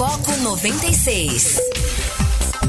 Foco 96.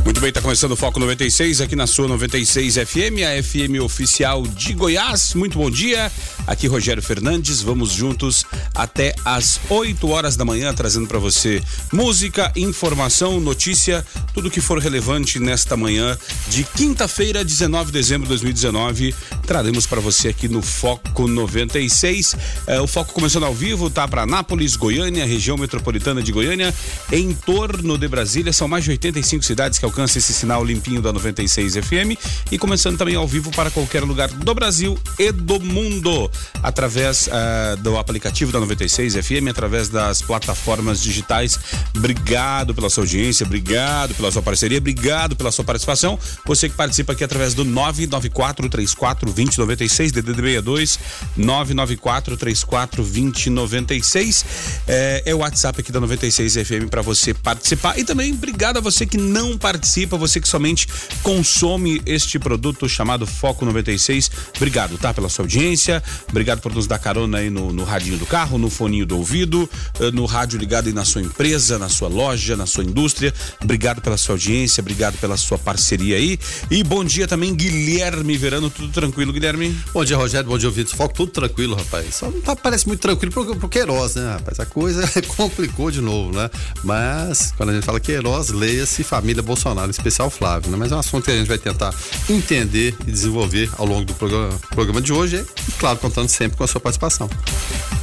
Muito bem, está começando o Foco 96 aqui na sua 96 FM, a FM oficial de Goiás. Muito bom dia. Aqui Rogério Fernandes. Vamos juntos até às 8 horas da manhã trazendo para você música, informação, notícia, tudo que for relevante nesta manhã de quinta-feira, 19 de dezembro de 2019. Traremos para você aqui no Foco 96. É, o Foco começando ao vivo, tá para Nápoles, Goiânia, região metropolitana de Goiânia, em torno de Brasília. São mais de 85 cidades que alcança esse sinal limpinho da 96 FM e começando também ao vivo para qualquer lugar do Brasil e do mundo através uh, do aplicativo da 96 FM, através das plataformas digitais. Obrigado pela sua audiência, obrigado pela sua parceria, obrigado pela sua participação. Você que participa aqui através do 994 34 2096 DDD 62 994 34 2096 é, é o WhatsApp aqui da 96 FM para você participar e também obrigado a você que não participa participa, você que somente consome este produto chamado Foco 96. Obrigado, tá? Pela sua audiência. Obrigado por nos dar carona aí no, no radinho do carro, no foninho do ouvido, eh, no rádio ligado aí na sua empresa, na sua loja, na sua indústria. Obrigado pela sua audiência, obrigado pela sua parceria aí. E bom dia também, Guilherme Verano. Tudo tranquilo, Guilherme? Bom dia, Rogério. Bom dia, ouvidos. Foco, tudo tranquilo, rapaz. Só não tá, parece muito tranquilo pro, pro Queiroz, né, rapaz? A coisa complicou de novo, né? Mas, quando a gente fala Queiroz, leia-se família Bolsonaro. Bolsonaro, em especial o Flávio, né? Mas é um assunto que a gente vai tentar entender e desenvolver ao longo do programa, programa de hoje, e claro, contando sempre com a sua participação.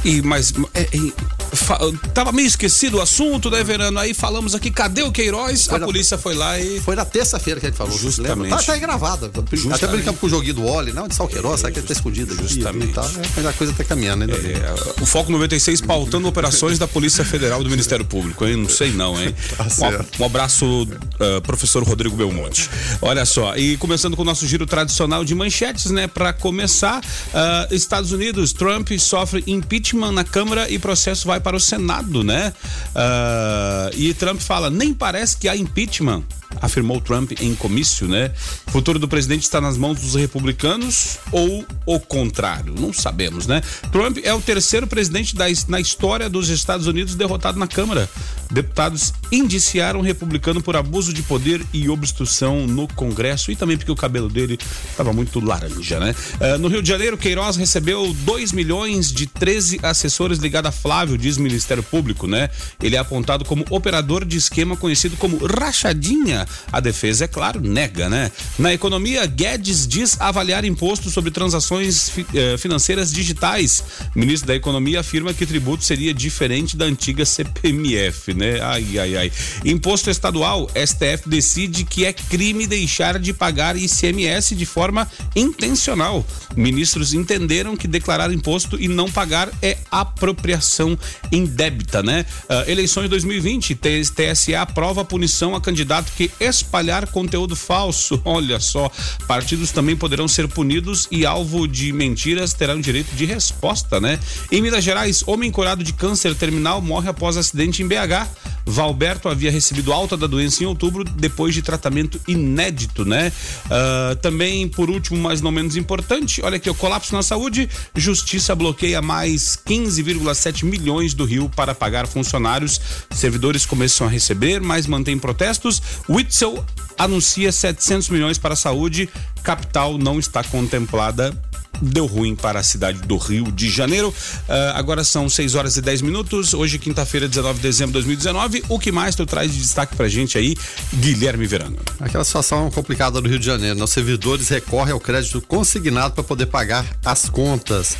E mas é, é, tava meio esquecido o assunto, né, Verano? Aí falamos aqui, cadê o Queiroz? Foi a na, polícia foi lá e. Foi na terça-feira que a gente falou. Justamente. Tá, tá aí gravada. Até brincamos com o joguinho do Oli, não, de sal Queiroz, é, sabe que ele tá escondido aqui. Justamente. Tal, é, mas a coisa tá caminhando, né? É, o Foco 96 pautando operações da Polícia Federal do Ministério Público, hein? Não sei não, hein? Tá um, um, abraço, uh, professor Rodrigo Belmonte. Olha só, e começando com o nosso giro tradicional de manchetes, né? Para começar, uh, Estados Unidos, Trump sofre impeachment na Câmara e processo vai para o Senado, né? Uh, e Trump fala, nem parece que há impeachment afirmou Trump em comício, né? O futuro do presidente está nas mãos dos republicanos ou o contrário? Não sabemos, né? Trump é o terceiro presidente da, na história dos Estados Unidos derrotado na Câmara. Deputados indiciaram o republicano por abuso de poder e obstrução no Congresso e também porque o cabelo dele estava muito laranja, né? Uh, no Rio de Janeiro, Queiroz recebeu 2 milhões de 13 assessores ligados a Flávio, diz Ministério Público, né? Ele é apontado como operador de esquema conhecido como rachadinha a defesa, é claro, nega, né? Na economia, Guedes diz avaliar imposto sobre transações fi, eh, financeiras digitais. O ministro da Economia afirma que tributo seria diferente da antiga CPMF, né? Ai, ai, ai. Imposto estadual, STF decide que é crime deixar de pagar ICMS de forma intencional. Ministros entenderam que declarar imposto e não pagar é apropriação indébita, né? Uh, eleições 2020, TSE aprova a punição a candidato que espalhar conteúdo falso. Olha só, partidos também poderão ser punidos e alvo de mentiras terão direito de resposta, né? Em Minas Gerais, homem curado de câncer terminal morre após acidente em BH. Valberto havia recebido alta da doença em outubro depois de tratamento inédito, né? Uh, também, por último, mas não menos importante, olha aqui, o colapso na saúde. Justiça bloqueia mais 15,7 milhões do Rio para pagar funcionários. Servidores começam a receber, mas mantém protestos. Witzel anuncia 700 milhões para a saúde. Capital não está contemplada deu ruim para a cidade do Rio de Janeiro. Uh, agora são 6 horas e 10 minutos. Hoje, quinta-feira, 19 de dezembro de 2019. O que mais tu traz de destaque pra gente aí, Guilherme Verano? Aquela situação complicada do Rio de Janeiro. Nossos né? servidores recorrem ao crédito consignado para poder pagar as contas.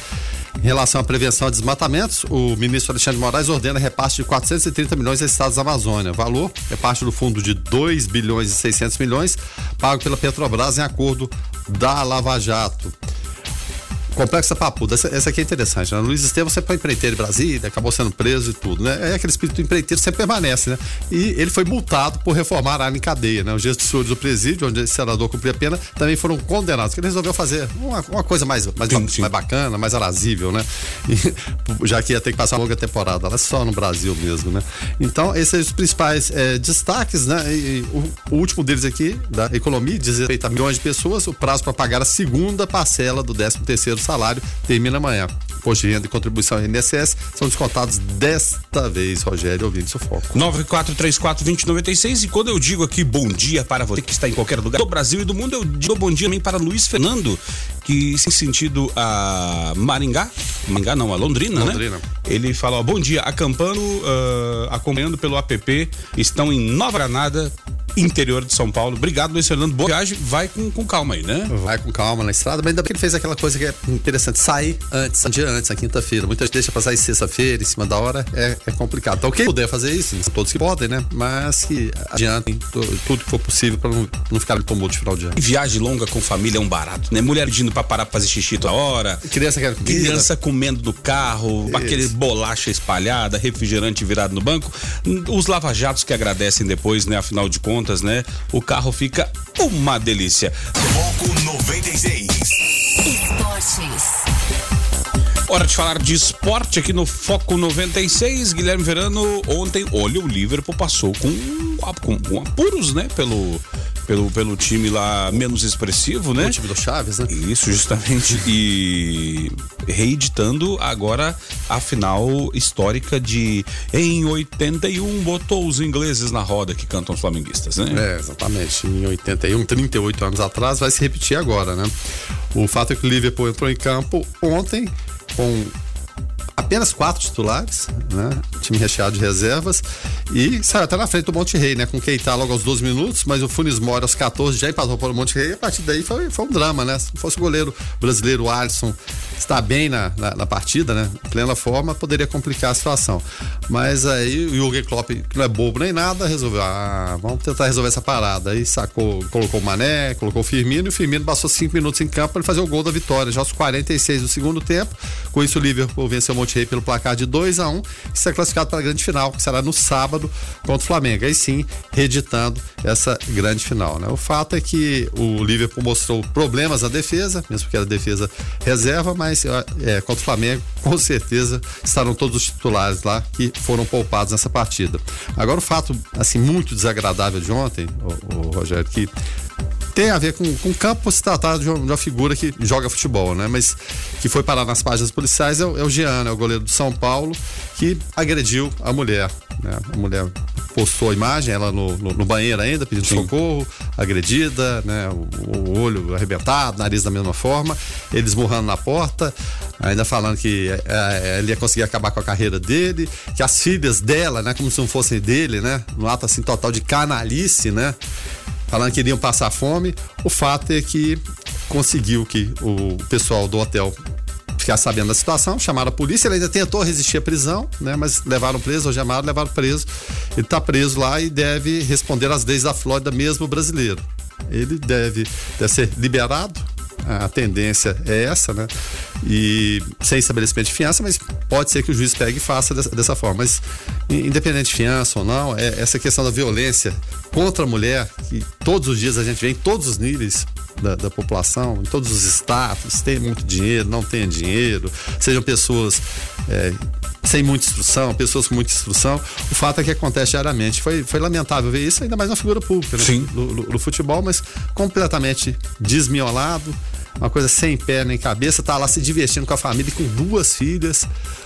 Em relação à prevenção a desmatamentos, o ministro Alexandre Moraes ordena repasse de 430 milhões a estados da Amazônia. Valor é parte do fundo de 2 bilhões e 600 milhões, pago pela Petrobras em acordo da Lava Jato. Complexo Papuda, essa, essa aqui é interessante. Né? Luiz Estevam sempre foi empreiteiro em Brasília, acabou sendo preso e tudo, né? É aquele espírito empreiteiro sempre permanece, né? E ele foi multado por reformar a área em cadeia, né? Os gestores do presídio, onde o senador cumpria a pena, também foram condenados, que ele resolveu fazer uma, uma coisa mais, mais, sim, sim. mais bacana, mais arazível, né? E, já que ia ter que passar uma longa temporada lá, só no Brasil mesmo, né? Então, esses são os principais é, destaques, né? E, o, o, último deles aqui, da economia, diz respeito a milhões de pessoas, o prazo para pagar a segunda parcela do 13 terceiro salário termina amanhã. imposto de renda e contribuição INSS são descontados desta vez, Rogério, ouvindo seu foco. 9434-2096 e quando eu digo aqui bom dia para você que está em qualquer lugar do Brasil e do mundo, eu digo bom dia também para Luiz Fernando, que sem sentido a Maringá, Maringá não, a Londrina, Londrina. né? Ele fala, ó, bom dia, acampando, uh, acompanhando pelo app, estão em Nova Granada, interior de São Paulo. Obrigado, Luiz Fernando. Boa viagem. Vai com, com calma aí, né? Vai com calma na estrada, mas ainda bem que ele fez aquela coisa que é interessante. Sair antes, um dia antes, na quinta-feira. Muita gente deixa pra sair sexta-feira, em cima da hora, é, é complicado. Então, quem puder fazer isso, todos que podem, né? Mas que adiantem tudo que for possível pra não, não ficar tumulto de final de ano. E viagem longa com família é um barato, né? Mulher pedindo pra parar pra fazer xixi toda hora. Criança quer comida. Criança comendo do carro, isso. aquele bolacha espalhada, refrigerante virado no banco. Os lava-jatos que agradecem depois, né? Afinal de contas, né? O carro fica uma delícia. Foco 96. Esportes. Hora de falar de esporte aqui no Foco 96. Guilherme Verano, ontem, olha, o Liverpool passou com, com, com apuros, né? Pelo, pelo, pelo time lá menos expressivo, né? O time do Chaves, né? Isso, justamente. e reeditando agora a final histórica de em 81 botou os ingleses na roda que cantam os flamenguistas, né? É, exatamente. Em 81, 38 anos atrás, vai se repetir agora, né? O fato é que o Liverpool entrou em campo ontem com apenas quatro titulares, né? Time recheado de reservas. E saiu até na frente do Monte Rei, né? Com Keita logo aos 12 minutos, mas o Funes Mora aos 14 já empatou para o Monte Rei. E a partir daí foi, foi um drama, né? Se fosse o goleiro brasileiro, Alisson, está bem na, na, na, partida, né? Plena forma, poderia complicar a situação. Mas aí o Jürgen Klopp, que não é bobo nem nada, resolveu, ah, vamos tentar resolver essa parada. Aí sacou, colocou o Mané, colocou o Firmino e o Firmino passou cinco minutos em campo para fazer o gol da vitória, já aos 46 do segundo tempo. Com isso, o Liverpool venceu o pelo placar de 2 a 1 um, e será classificado para a grande final, que será no sábado contra o Flamengo. Aí sim, reeditando essa grande final. Né? O fato é que o Liverpool mostrou problemas na defesa, mesmo que era defesa reserva, mas é, contra o Flamengo, com certeza estarão todos os titulares lá que foram poupados nessa partida. Agora, o fato assim muito desagradável de ontem, o, o Rogério, que tem a ver com, com o campo se tratar de uma, de uma, figura que joga futebol, né? Mas que foi parar nas páginas policiais é o, é o Jean, né? o goleiro do São Paulo, que agrediu a mulher. Né? A mulher postou a imagem, ela no, no, no banheiro ainda, pedindo Sim. socorro, agredida, né? O, o, olho arrebentado, nariz da mesma forma, ele esmurrando na porta, ainda falando que é, é, ele ia conseguir acabar com a carreira dele, que as filhas dela, né? Como se não fossem dele, né? No ato assim total de canalice, né? Falando que iriam passar fome. O fato é que conseguiu que o pessoal do hotel ficar sabendo da situação, chamaram a polícia, ele ainda tentou resistir à prisão, né? Mas levaram preso, ou chamaram, levaram preso. Ele está preso lá e deve responder às leis da Flórida, mesmo brasileiro. Ele deve, deve ser liberado, a tendência é essa, né? E sem estabelecimento de fiança, mas pode ser que o juiz pegue e faça dessa, dessa forma. Mas, independente de fiança ou não, é essa questão da violência contra a mulher, que todos os dias a gente vê em todos os níveis da, da população, em todos os status, tem muito dinheiro, não tem dinheiro, sejam pessoas é, sem muita instrução, pessoas com muita instrução. O fato é que acontece diariamente. Foi, foi lamentável ver isso, ainda mais na figura pública né? Sim. Do, do, do futebol, mas completamente desmiolado uma coisa sem pé nem cabeça, tá lá se divertindo com a família, com duas filhas,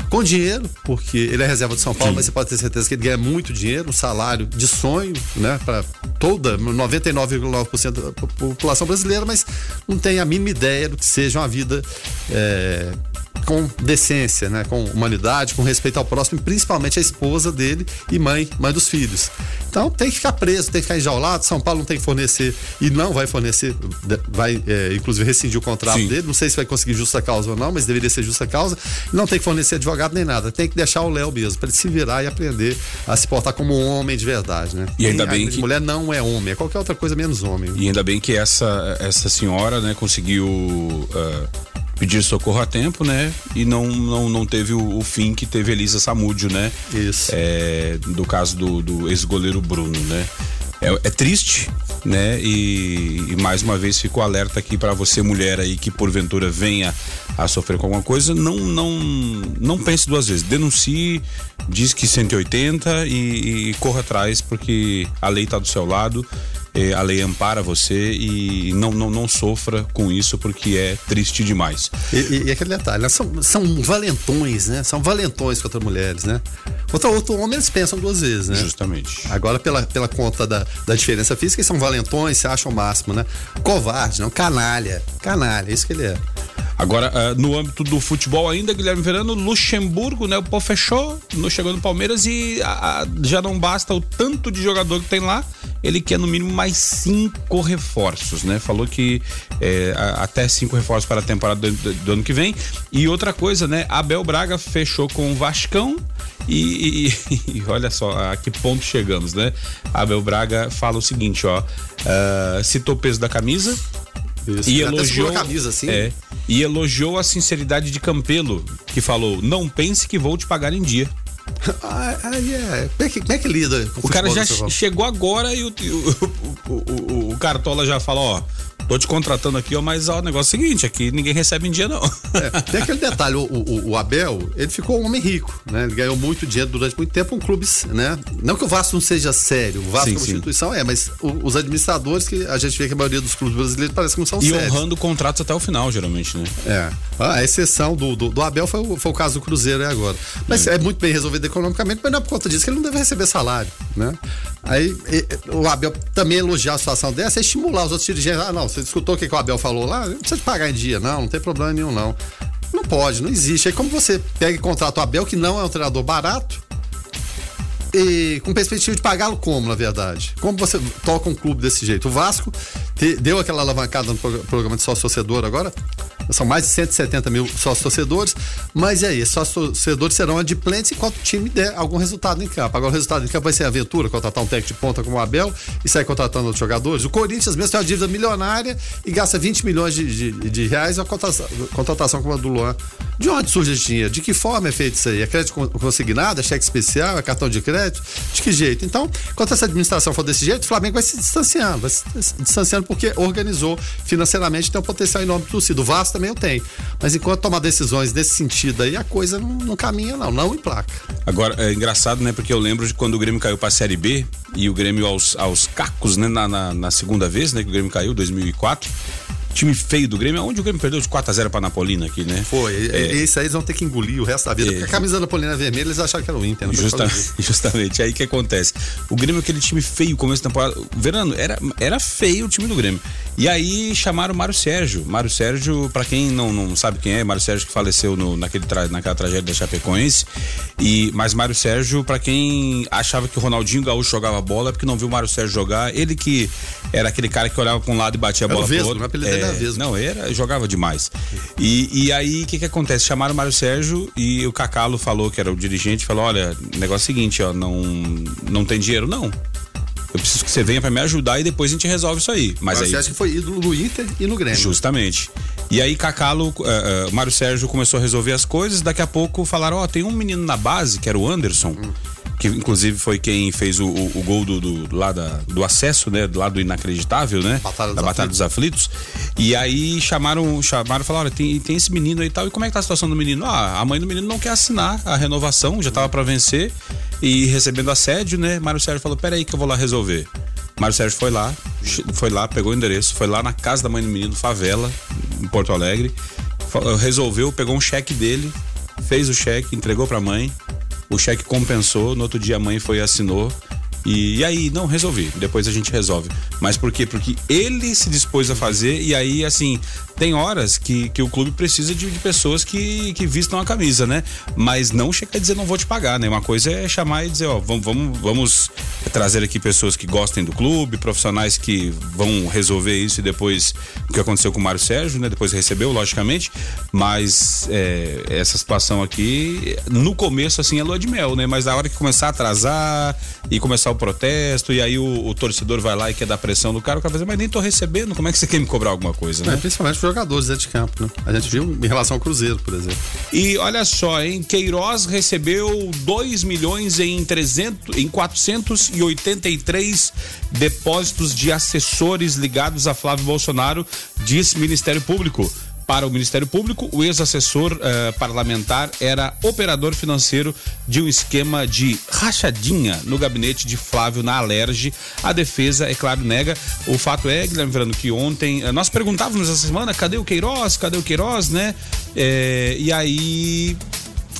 com dinheiro, porque ele é reserva de São Paulo, Sim. mas você pode ter certeza que ele ganha muito dinheiro, um salário de sonho, né, para toda 99,9% da população brasileira, mas não tem a mínima ideia do que seja uma vida é, com decência, né, com humanidade, com respeito ao próximo, principalmente a esposa dele e mãe, mãe dos filhos. Então tem que ficar preso, tem que ficar enjaulado. São Paulo não tem que fornecer e não vai fornecer, vai é, inclusive rescindir o contrato Sim. dele. Não sei se vai conseguir justa causa ou não, mas deveria ser justa causa. Não tem que fornecer advogado nem nada. Tem que deixar o Léo mesmo para ele se virar e aprender a se portar como um homem de verdade, né? E ainda e bem que mulher não é homem, é qualquer outra coisa menos homem. E ainda bem que essa essa senhora, né, conseguiu uh, pedir socorro a tempo, né? E não, não, não teve o, o fim que teve Elisa Samúdio, né? Isso. É, do caso do, do ex-goleiro Bruno, né? É, é, triste, né? E, e, mais uma vez fico alerta aqui para você, mulher aí, que porventura venha a sofrer com alguma coisa, não, não, não pense duas vezes. Denuncie, diz que 180 e, e corra atrás, porque a lei está do seu lado a lei ampara você e não, não, não sofra com isso porque é triste demais. E, e, e aquele detalhe, né? são, são valentões, né? São valentões contra mulheres, né? Contra outro homem eles pensam duas vezes, né? Justamente. Agora, pela, pela conta da, da diferença física, eles são valentões, se acham o máximo, né? Covarde, não, canalha. Canalha, é isso que ele é. Agora, uh, no âmbito do futebol ainda, Guilherme Verano, Luxemburgo, né? O pô fechou, não chegou no Palmeiras e já não basta o tanto de jogador que tem lá, ele quer no mínimo mais cinco reforços, né? Falou que é, até cinco reforços para a temporada do, do, do, ano que vem. E outra coisa, né? Abel Braga fechou com o Vascão e, e, e olha só a que ponto chegamos, né? Abel Braga fala o seguinte, ó, uh, citou o peso da camisa, isso. E elogiou, a camisa, assim. É, e elogiou a sinceridade de Campelo, que falou: não pense que vou te pagar em dia. ah, ah, yeah. como, é que, como é que lida? o cara já chegou agora e o, o, o, o, Cartola já fala: ó, tô te contratando aqui, ó, mas ó, o negócio é o seguinte, aqui ninguém recebe em dia, não. É, tem aquele detalhe, o, o, o, Abel, ele ficou um homem rico, né? Ele ganhou muito dinheiro durante muito tempo com clubes, né? Não que o Vasco não seja sério, o Vasco sim, como sim. instituição é, mas o, os administradores que a gente vê que a maioria dos clubes brasileiros parece que não são e sérios. E honrando contratos até o final, geralmente, né? É. Ah, a exceção do, do, do Abel foi, foi, o caso do Cruzeiro é agora. Mas é. é muito bem resolvido economicamente, mas não é por conta disso que ele não deve receber salário, né? Aí o Abel também elogiar a situação dessa é estimular os outros dirigentes. Ah, não, você escutou o que, que o Abel falou lá? Não precisa de pagar em dia, não, não tem problema nenhum, não. Não pode, não existe. Aí como você pega e contrata o Abel, que não é um treinador barato, e com perspectiva de pagá-lo como, na verdade? Como você toca um clube desse jeito? O Vasco te, deu aquela alavancada no programa de sócio torcedor agora, são mais de 170 mil sócios torcedores, mas e aí? Esses sócios torcedores serão adimplentes enquanto o time der algum resultado em campo. Agora, o resultado em campo vai ser a aventura, contratar um técnico de ponta como o Abel e sair contratando outros jogadores. O Corinthians mesmo tem uma dívida milionária e gasta 20 milhões de, de, de reais a contratação, contratação como a do Luan. De onde surge esse dinheiro? De que forma é feito isso aí? É crédito consignado? É cheque especial? É cartão de crédito? De que jeito? Então, enquanto essa administração for desse jeito, o Flamengo vai se distanciando, vai se distanciando porque organizou financeiramente, tem um potencial enorme de torcida. O Vasco também tenho. Mas enquanto tomar decisões nesse sentido aí, a coisa não, não caminha, não, não em placa. Agora, é engraçado, né? Porque eu lembro de quando o Grêmio caiu pra Série B e o Grêmio aos, aos cacos, né? Na, na, na segunda vez, né? Que o Grêmio caiu, 2004 time feio do Grêmio, onde o Grêmio perdeu de 4x0 pra Napolina aqui, né? Foi, é, esse aí eles vão ter que engolir o resto da vida. É, porque a camisa da Napolina vermelha eles acharam que era o Inter, não justamente, justamente, aí que acontece. O Grêmio, aquele time feio, começo da temporada. Verano, era, era feio o time do Grêmio. E aí chamaram o Mário Sérgio. Mário Sérgio, pra quem não, não sabe quem é, Mário Sérgio que faleceu no, naquele tra, naquela tragédia da Chapecoense. E, mas Mário Sérgio, pra quem achava que o Ronaldinho Gaúcho jogava bola, é porque não viu o Mário Sérgio jogar. Ele que era aquele cara que olhava pra um lado e batia a bola pro outro. Não é, é, não, era jogava demais. E, e aí, o que que acontece? Chamaram o Mário Sérgio e o Cacalo falou, que era o dirigente, falou, olha, negócio é o seguinte, ó, não, não tem dinheiro, não. Eu preciso que você venha para me ajudar e depois a gente resolve isso aí. Mas aí. Você acha que foi ídolo no Inter e no Grêmio? Justamente. E aí, Cacalo, uh, uh, Mário Sérgio começou a resolver as coisas. Daqui a pouco falaram: Ó, oh, tem um menino na base, que era o Anderson. Hum que inclusive foi quem fez o, o, o gol do, do, lá da, do acesso, né? Do lado inacreditável, né? Batalha da Batalha dos Aflitos. E aí chamaram, chamaram e falaram: olha, tem, tem esse menino aí e tal. E como é que tá a situação do menino? Ah, a mãe do menino não quer assinar a renovação, já tava para vencer e recebendo assédio, né? Mário Sérgio falou: peraí que eu vou lá resolver. Mário Sérgio foi lá, foi lá, pegou o endereço, foi lá na casa da mãe do menino, favela, em Porto Alegre, resolveu, pegou um cheque dele, fez o cheque, entregou pra mãe, o cheque compensou, no outro dia a mãe foi e assinou. E, e, aí, não, resolvi. Depois a gente resolve. Mas por quê? Porque ele se dispôs a fazer e aí, assim, tem horas que, que o clube precisa de, de, pessoas que, que vistam a camisa, né? Mas não chega a dizer não vou te pagar, né? Uma coisa é chamar e dizer, ó, vamos, vamos, vamos trazer aqui pessoas que gostem do clube, profissionais que vão resolver isso e depois o que aconteceu com o Mário Sérgio, né? Depois recebeu, logicamente. Mas é, essa situação aqui, no começo, assim, é lua de mel, né? Mas na hora que começar a atrasar e começar o protesto, e aí o, o torcedor vai lá e quer dar pressão no cara, o cara vai dizer, mas nem tô recebendo, como é que você quer me cobrar alguma coisa, né? É, principalmente jogadores dentro de campo, né? A gente viu em relação ao Cruzeiro, por exemplo. E olha só, hein? Queiroz recebeu 2 milhões em 300, em 483 depósitos de assessores ligados a Flávio Bolsonaro, diz Ministério Público. Para o Ministério Público, o ex-assessor uh, parlamentar era operador financeiro de um esquema de rachadinha no gabinete de Flávio na Alerge. A defesa, é claro, nega. O fato é, Guilherme Verano, que ontem uh, nós perguntávamos essa semana cadê o Queiroz, cadê o Queiroz, né? É, e aí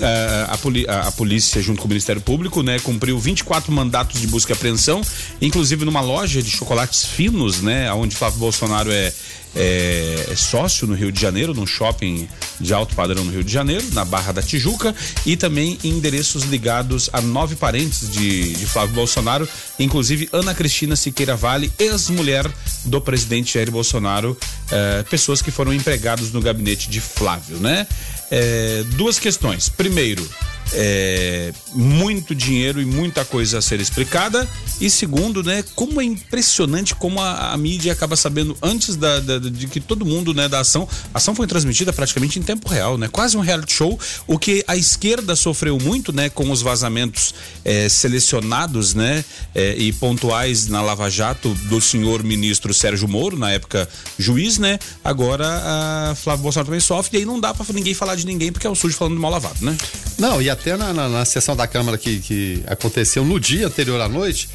a, a, a, polícia, junto com o Ministério Público, né, cumpriu 24 mandatos de busca e apreensão, inclusive numa loja de chocolates finos, né, onde Flávio Bolsonaro é, é, é, sócio no Rio de Janeiro, num shopping de alto padrão no Rio de Janeiro, na Barra da Tijuca, e também em endereços ligados a nove parentes de, de Flávio Bolsonaro, inclusive Ana Cristina Siqueira Vale, ex-mulher do presidente Jair Bolsonaro, é, pessoas que foram empregados no gabinete de Flávio, né? É, duas questões. Primeiro, é, muito dinheiro e muita coisa a ser explicada. E segundo, né, como é impressionante como a, a mídia acaba sabendo antes da, da, de que todo mundo, né, da ação. A ação foi transmitida praticamente em tempo real, né? Quase um reality show. O que a esquerda sofreu muito, né, com os vazamentos é, selecionados, né, é, e pontuais na Lava Jato do senhor ministro Sérgio Moro, na época juiz, né? Agora a Flávio Bolsonaro também sofre e aí não dá para ninguém falar de ninguém porque é o sujo falando de mal lavado, né? Não, e até na, na, na sessão da Câmara que, que aconteceu no dia anterior à noite,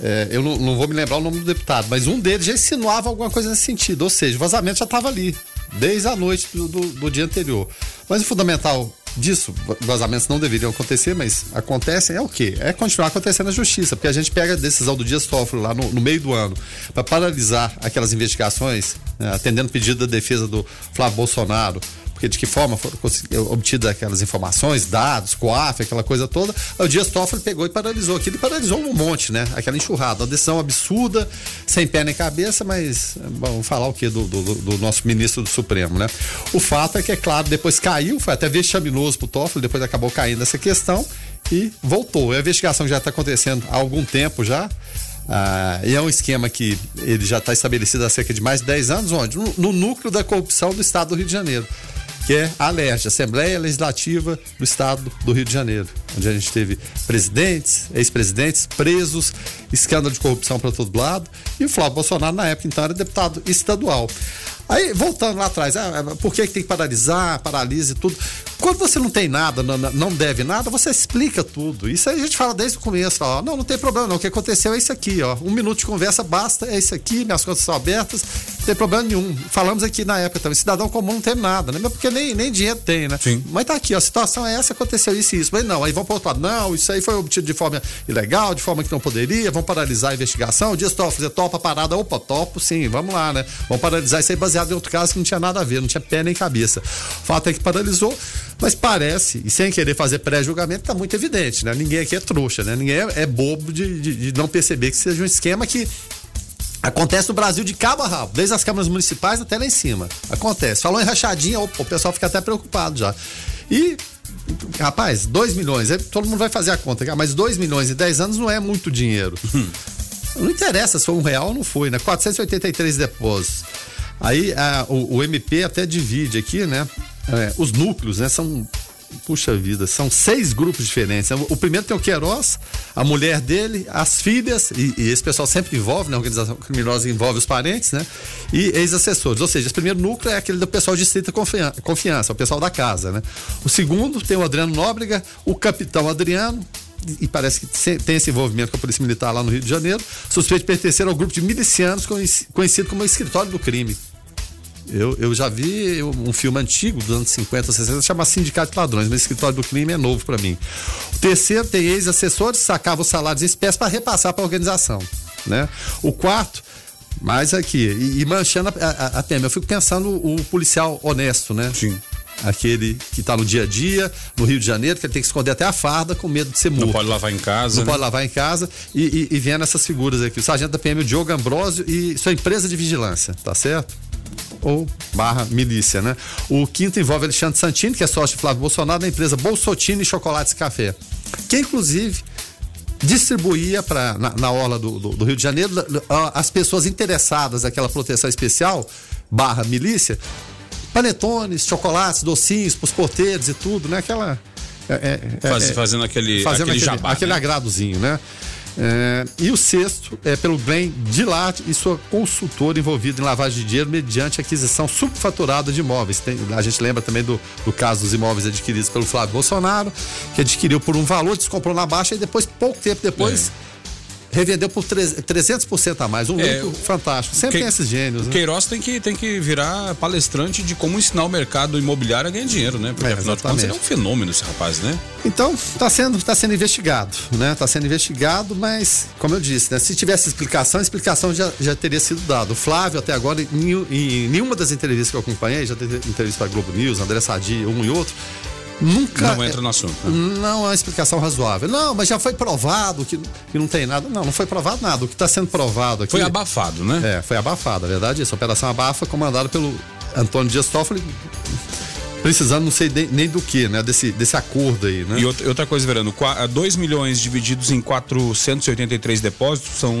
é, eu não, não, vou me lembrar o nome do deputado, mas um deles já insinuava alguma coisa nesse sentido, ou seja, o vazamento já estava ali, desde a noite do, do, do, dia anterior. Mas o fundamental disso, vazamentos não deveriam acontecer, mas acontecem, é o quê? É continuar acontecendo na justiça, porque a gente pega a decisão do Dias Toffoli lá no, no meio do ano para paralisar aquelas investigações, né, atendendo pedido da defesa do Flávio Bolsonaro, porque de que forma foram obtidas aquelas informações, dados, COAF, aquela coisa toda. O Dias Toffoli pegou e paralisou aquilo e paralisou um monte, né? Aquela enxurrada, uma decisão absurda, sem pé nem cabeça, mas vamos falar o que do, do, do, nosso ministro do Supremo, né? O fato é que, é claro, depois caiu, foi até vexaminoso pro Toffoli, depois acabou caindo essa questão e voltou. A investigação já está acontecendo há algum tempo já. Ah, e é um esquema que ele já está estabelecido há cerca de mais de 10 anos, onde? No, no núcleo da corrupção do estado do Rio de Janeiro que é a ALERJ, Assembleia Legislativa do Estado do Rio de Janeiro, onde a gente teve presidentes, ex-presidentes presos, escândalo de corrupção para todo lado, e o Flávio Bolsonaro, na época, então, era deputado estadual. Aí, voltando lá atrás, ah, por que, que tem que paralisar, paralise e tudo? Quando você não tem nada, não deve nada, você explica tudo. Isso aí a gente fala desde o começo, ó. Não, não tem problema não. O que aconteceu é isso aqui, ó. Um minuto de conversa basta, é isso aqui, minhas contas estão abertas, não tem problema nenhum. Falamos aqui na época também, cidadão comum não tem nada, né? Porque nem, nem dinheiro tem, né? Sim. Mas tá aqui, ó, a situação é essa, aconteceu isso e isso. Mas não, aí vão pro outro lado, não, isso aí foi obtido de forma ilegal, de forma que não poderia, vão paralisar a investigação. O Dias fazer topa parada, opa, topo, sim, vamos lá, né? Vão paralisar isso aí baseado em outro caso que não tinha nada a ver, não tinha pé nem cabeça. O fato é que paralisou, mas parece, e sem querer fazer pré-julgamento, tá muito evidente, né? Ninguém aqui é trouxa, né? Ninguém é, é bobo de, de, de não perceber que seja um esquema que Acontece no Brasil de cabo a rabo, desde as câmaras municipais até lá em cima. Acontece. Falou em rachadinha, opa, o pessoal fica até preocupado já. E, rapaz, 2 milhões, todo mundo vai fazer a conta, mas 2 milhões em 10 anos não é muito dinheiro. Não interessa se foi um real ou não foi, né? 483 depósitos. Aí a, o, o, MP até divide aqui, né? É, os núcleos, né? São puxa vida, são seis grupos diferentes. O primeiro tem o Queiroz, a mulher dele, as filhas, e, e esse pessoal sempre envolve, né? A organização criminosa envolve os parentes, né? E ex-assessores. Ou seja, esse primeiro núcleo é aquele do pessoal de estrita confiança, o pessoal da casa, né? O segundo tem o Adriano Nóbrega, o capitão Adriano, e parece que tem esse envolvimento com a Polícia Militar lá no Rio de Janeiro, suspeito de pertencer ao grupo de milicianos conhecido como Escritório do Crime. Eu, eu já vi um filme antigo dos anos 50, 60, chama Sindicato de Ladrões, mas Escritório do Crime é novo para mim. O terceiro tem ex-assessores que sacavam os salários em espécie para repassar para a organização. Né? O quarto, mais aqui, e, e manchando a, a, a tema, eu fico pensando o, o policial honesto, né? Sim aquele que está no dia a dia, no Rio de Janeiro, que ele tem que esconder até a farda com medo de ser morto. Não pode lavar em casa. Não né? pode lavar em casa. E, e, e vendo essas figuras aqui, o sargento da PM, o Diogo Ambrosio e sua empresa de vigilância, tá certo? Ou barra milícia, né? O quinto envolve Alexandre Santini, que é sócio de Flávio Bolsonaro, da empresa Bolsotini Chocolates e Café. Que inclusive distribuía para na, na orla do, do, do, Rio de Janeiro as pessoas interessadas naquela proteção especial barra milícia panetones, chocolates, docinhos pros porteiros e tudo, né? Aquela. É, é, é, Faz, fazendo aquele, fazendo aquele, aquele jabá. Aquele né? agradozinho, né? É, e o sexto é pelo Glenn Dillard e sua consultora envolvida em lavagem de dinheiro mediante aquisição subfaturada de imóveis. Tem, a gente lembra também do, do caso dos imóveis adquiridos pelo Flávio Bolsonaro, que adquiriu por um valor, descomprou na baixa e depois, pouco tempo depois. É revendeu por 300% a mais. Um é, lucro fantástico. Sempre que, tem esses gênios. Né? Queiroz tem que, tem que virar palestrante de como ensinar o mercado imobiliário a ganhar dinheiro, né? Porque é, afinal de contas ele é um fenômeno esse rapaz, né? Então, está sendo, tá sendo investigado, né? Está sendo investigado, mas, como eu disse, né? Se tivesse explicação, a explicação já, já teria sido dada. O Flávio, até agora, em, em nenhuma das entrevistas que eu acompanhei, já teve entrevista para Globo News, André Sadi, um e outro, Nunca. Não entra no assunto. Né? Não é uma explicação razoável. Não, mas já foi provado que, que não tem nada. Não, não foi provado nada. O que está sendo provado aqui. Foi abafado, né? É, foi abafado, a verdade é isso. Operação Abafa, comandada pelo Antônio Dias Toffoli, precisando não sei nem do que, né? Desse, desse acordo aí, né? E outra coisa, Verano, 2 milhões divididos em 483 depósitos são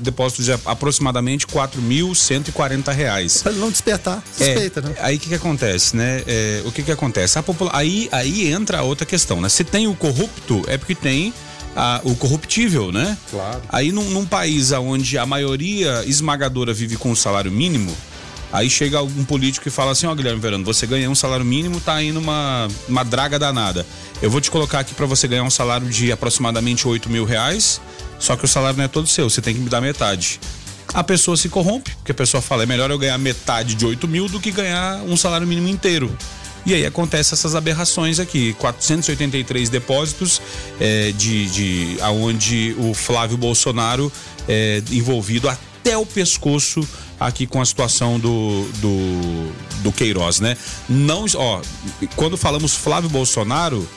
depósitos de aproximadamente 4.140 reais. Para não despertar suspeita, é, né? Aí o que, que acontece, né? É, o que que acontece? Popula... aí, aí entra a outra questão, né? Se tem o corrupto, é porque tem a, o corruptível, né? Claro. Aí num, num país onde a maioria esmagadora vive com o salário mínimo, Aí chega algum político e fala assim: Ó, oh, Guilherme Verano, você ganha um salário mínimo, tá indo uma, uma draga danada. Eu vou te colocar aqui para você ganhar um salário de aproximadamente 8 mil reais, só que o salário não é todo seu, você tem que me dar metade. A pessoa se corrompe, porque a pessoa fala: é melhor eu ganhar metade de 8 mil do que ganhar um salário mínimo inteiro. E aí acontece essas aberrações aqui, 483 depósitos é, de, de aonde o Flávio Bolsonaro é envolvido até o pescoço aqui com a situação do, do, do Queiroz, né? Não, ó, quando falamos Flávio Bolsonaro,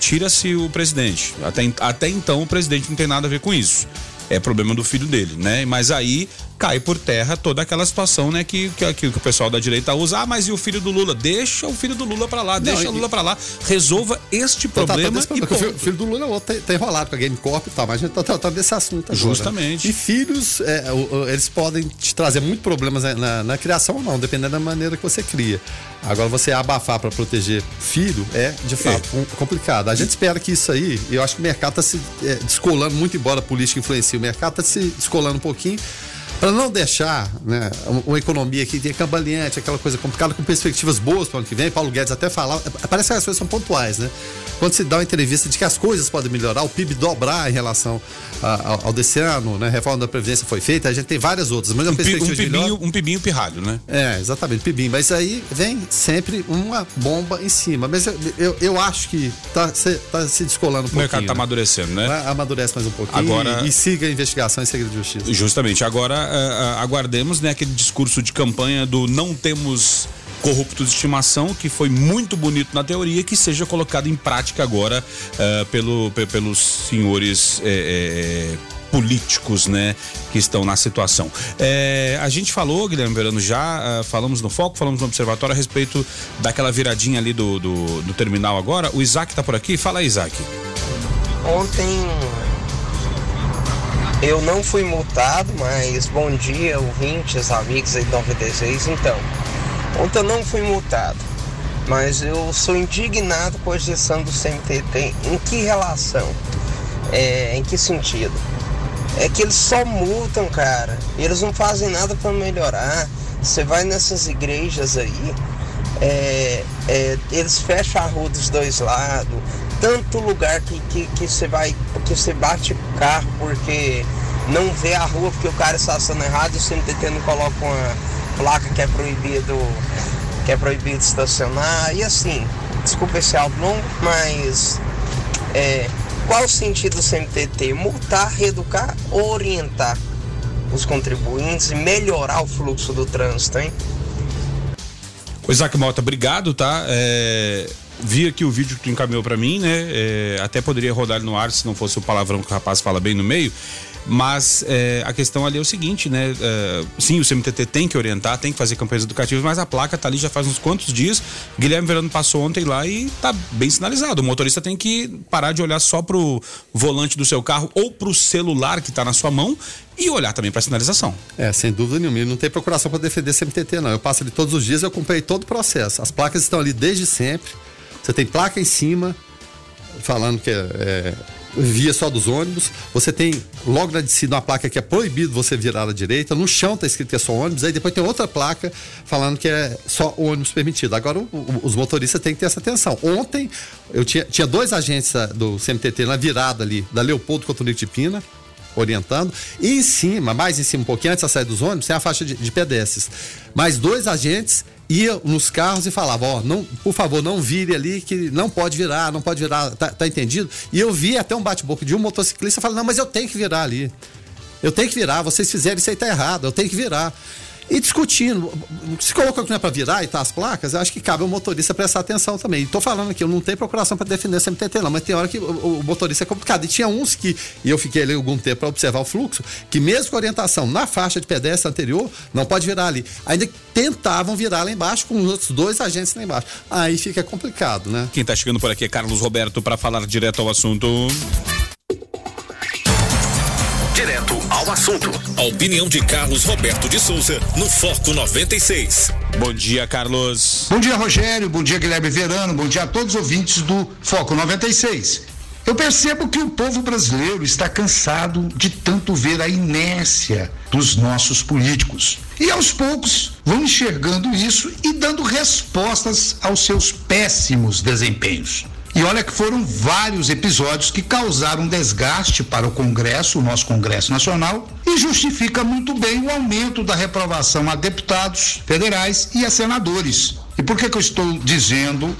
tira-se o presidente. Até, até então o presidente não tem nada a ver com isso. É problema do filho dele, né? Mas aí cai por terra toda aquela situação, né, que, que, que, o pessoal da direita usa. Ah, mas e o filho do Lula? Deixa o filho do Lula para lá, não, deixa o Lula para lá, resolva este problema. Tá, tá, tá, o filho do Lula tá, tá, enrolado com a Game Corp e tal, mas a gente tá tratando desse assunto agora. Justamente. E filhos, é, eles podem te trazer muito problemas na, na, criação ou não, dependendo da maneira que você cria. Agora, você abafar para proteger filho é, de fato, é. complicado. A gente espera que isso aí, eu acho que o mercado está se é, descolando, muito embora a política influencie o mercado, está se descolando um pouquinho para não deixar né, uma economia que é cambaleante, aquela coisa complicada, com perspectivas boas para o ano que vem. Paulo Guedes até falava, parece que as coisas são pontuais, né? Quando se dá uma entrevista de que as coisas podem melhorar, o PIB dobrar em relação a, ao, ao desse ano, né? A reforma da Previdência foi feita, a gente tem várias outras, mas um, perspectiva um pibinho, melhor... um pibinho pirralho, né? É, exatamente, pibinho. Mas aí vem sempre uma bomba em cima. Mas eu, eu, eu acho que tá, se, tá se descolando um pouquinho. O mercado tá né? amadurecendo, né? Amadurece mais um pouquinho Agora... e, e siga a investigação em segredo de justiça. Justamente. Agora aguardemos né, aquele discurso de campanha do não temos corruptos de estimação, que foi muito bonito na teoria, que seja colocado em prática agora uh, pelo, pelos senhores. É, é, políticos, né, que estão na situação. É, a gente falou, Guilherme Verano, já uh, falamos no Foco, falamos no Observatório a respeito daquela viradinha ali do, do, do terminal agora. O Isaac está por aqui. Fala aí, Isaac. Ontem eu não fui multado, mas bom dia, ouvintes, amigos aí do 96. Então, ontem eu não fui multado, mas eu sou indignado com a gestão do CMTT. Em que relação? É, em que sentido? É que eles só multam, cara. Eles não fazem nada para melhorar. Você vai nessas igrejas aí, é, é, eles fecham a rua dos dois lados, tanto lugar que, que, que você vai, que você bate o carro porque não vê a rua porque o cara está estacionando errado e o CMTT não coloca uma placa que é proibido, que é proibido estacionar. E assim, desculpa esse álbum longo, mas é, qual o sentido do CMTT? Multar, reeducar ou orientar os contribuintes e melhorar o fluxo do trânsito, hein? O Isaac Mota, obrigado, tá? É, vi aqui o vídeo que tu encaminhou para mim, né? É, até poderia rodar no ar se não fosse o palavrão que o rapaz fala bem no meio. Mas é, a questão ali é o seguinte, né? É, sim, o CMTT tem que orientar, tem que fazer campanhas educativas, mas a placa tá ali já faz uns quantos dias. Guilherme Verano passou ontem lá e tá bem sinalizado. O motorista tem que parar de olhar só pro volante do seu carro ou pro celular que tá na sua mão e olhar também para sinalização. É, sem dúvida nenhuma. Não tem procuração para defender CMTT, não. Eu passo ali todos os dias, eu comprei todo o processo. As placas estão ali desde sempre. Você tem placa em cima, falando que é, é via só dos ônibus. Você tem logo na descida uma placa que é proibido você virar à direita. No chão tá escrito que é só ônibus. Aí depois tem outra placa falando que é só ônibus permitido. Agora o, o, os motoristas têm que ter essa atenção. Ontem eu tinha, tinha dois agentes do CMTT na virada ali da Leopoldo Cotonito de Pina orientando. E em cima, mais em cima um pouquinho antes da saída dos ônibus, tem a faixa de, de pedestres. Mais dois agentes iam nos carros e falavam, ó, não, por favor, não vire ali, que não pode virar, não pode virar, tá, tá entendido? E eu vi até um bate-boca de um motociclista falando, não, mas eu tenho que virar ali. Eu tenho que virar, vocês fizeram isso aí tá errado, eu tenho que virar e discutindo. Se colocou que não é para virar e tá as placas, eu acho que cabe ao motorista prestar atenção também. Estou falando aqui, eu não tenho procuração para defender o CMTT, não, mas tem hora que o, o, motorista é complicado. E tinha uns que, e eu fiquei ali algum tempo para observar o fluxo, que mesmo com orientação na faixa de pedestre anterior, não pode virar ali. Ainda tentavam virar lá embaixo com os outros dois agentes lá embaixo. Aí fica complicado, né? Quem está chegando por aqui é Carlos Roberto para falar direto ao assunto direto ao assunto. A opinião de Carlos Roberto de Souza no Foco 96. Bom dia, Carlos. Bom dia, Rogério. Bom dia, Guilherme Verano. Bom dia a todos os ouvintes do Foco 96. Eu percebo que o povo brasileiro está cansado de tanto ver a inércia dos nossos políticos. E aos poucos vão enxergando isso e dando respostas aos seus péssimos desempenhos. E olha que foram vários episódios que causaram desgaste para o Congresso, o nosso Congresso Nacional, e justifica muito bem o aumento da reprovação a deputados federais e a senadores. E por que, que eu estou dizendo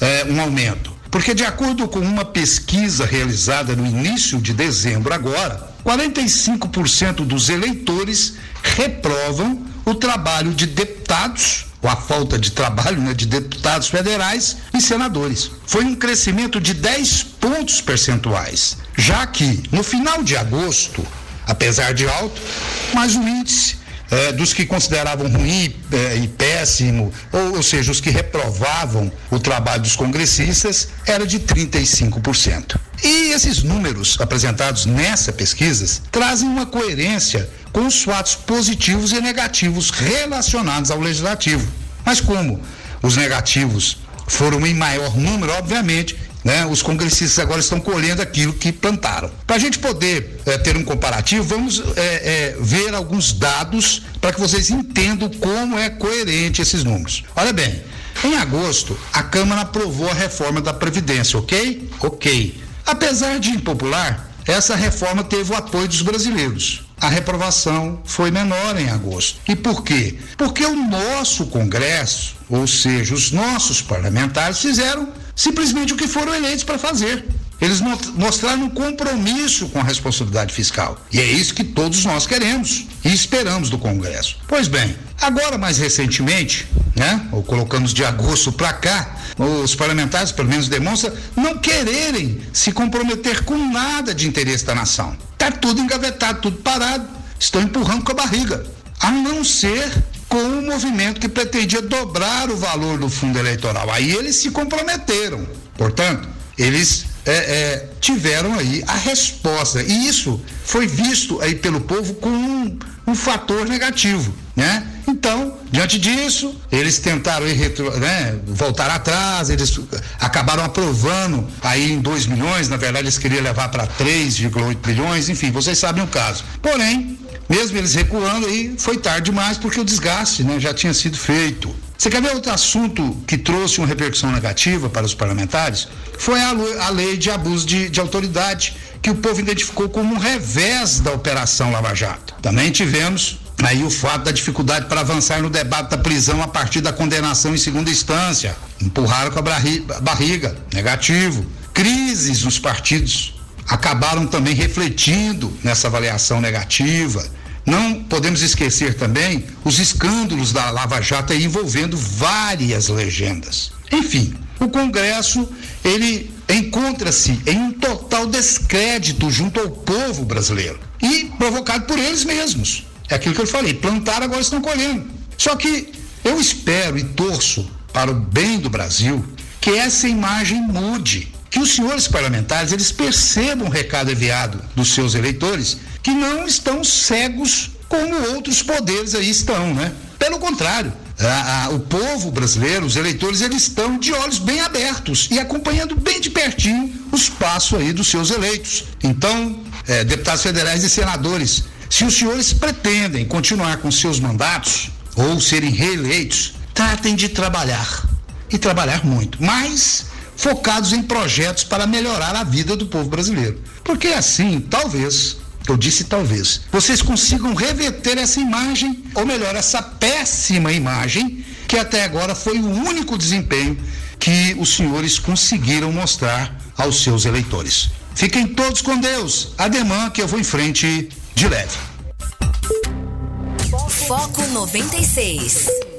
é, um aumento? Porque, de acordo com uma pesquisa realizada no início de dezembro agora, 45% dos eleitores reprovam o trabalho de deputados ou a falta de trabalho né, de deputados federais e senadores. Foi um crescimento de 10 pontos percentuais, já que no final de agosto, apesar de alto, mas o índice é, dos que consideravam ruim é, e péssimo, ou, ou seja, os que reprovavam o trabalho dos congressistas, era de 35%. E esses números apresentados nessa pesquisa trazem uma coerência com os fatos positivos e negativos relacionados ao legislativo. Mas como os negativos foram em maior número, obviamente, né, os congressistas agora estão colhendo aquilo que plantaram. Para a gente poder é, ter um comparativo, vamos é, é, ver alguns dados para que vocês entendam como é coerente esses números. Olha bem, em agosto, a Câmara aprovou a reforma da Previdência, ok? Ok. Apesar de impopular, essa reforma teve o apoio dos brasileiros. A reprovação foi menor em agosto. E por quê? Porque o nosso Congresso, ou seja, os nossos parlamentares, fizeram simplesmente o que foram eleitos para fazer. Eles mostraram um compromisso com a responsabilidade fiscal. E é isso que todos nós queremos e esperamos do Congresso. Pois bem, agora mais recentemente, né, ou colocamos de agosto para cá, os parlamentares, pelo menos demonstram, não quererem se comprometer com nada de interesse da nação. Está tudo engavetado, tudo parado, estão empurrando com a barriga. A não ser com um movimento que pretendia dobrar o valor do fundo eleitoral. Aí eles se comprometeram. Portanto, eles é, é, tiveram aí a resposta. E isso foi visto aí pelo povo como um, um fator negativo, né? Então, diante disso, eles tentaram retro, né, voltar atrás, eles acabaram aprovando aí em 2 milhões, na verdade eles queriam levar para 3,8 bilhões, enfim, vocês sabem o caso. Porém, mesmo eles recuando aí, foi tarde demais porque o desgaste né, já tinha sido feito. Você quer ver outro assunto que trouxe uma repercussão negativa para os parlamentares? Foi a, lei de abuso de, de autoridade, que o povo identificou como um revés da Operação Lava Jato. Também tivemos aí o fato da dificuldade para avançar no debate da prisão a partir da condenação em segunda instância. Empurraram com a barriga, negativo. Crises nos partidos acabaram também refletindo nessa avaliação negativa não podemos esquecer também os escândalos da Lava Jato envolvendo várias legendas. Enfim, o Congresso ele encontra-se em um total descrédito junto ao povo brasileiro e provocado por eles mesmos. É aquilo que eu falei, plantaram agora estão colhendo. Só que eu espero e torço para o bem do Brasil que essa imagem mude, que os senhores parlamentares eles percebam o recado enviado dos seus eleitores que não estão cegos como outros poderes aí estão, né? Pelo contrário, a, a, o povo brasileiro, os eleitores, eles estão de olhos bem abertos e acompanhando bem de pertinho os passos aí dos seus eleitos. Então, é, deputados federais e senadores, se os senhores pretendem continuar com seus mandatos ou serem reeleitos, tratem de trabalhar e trabalhar muito, mas focados em projetos para melhorar a vida do povo brasileiro. Porque assim, talvez, eu disse talvez, vocês consigam reverter essa imagem, ou melhor, essa péssima imagem, que até agora foi o único desempenho que os senhores conseguiram mostrar aos seus eleitores. Fiquem todos com Deus. Ademã que eu vou em frente de leve. Foco 96.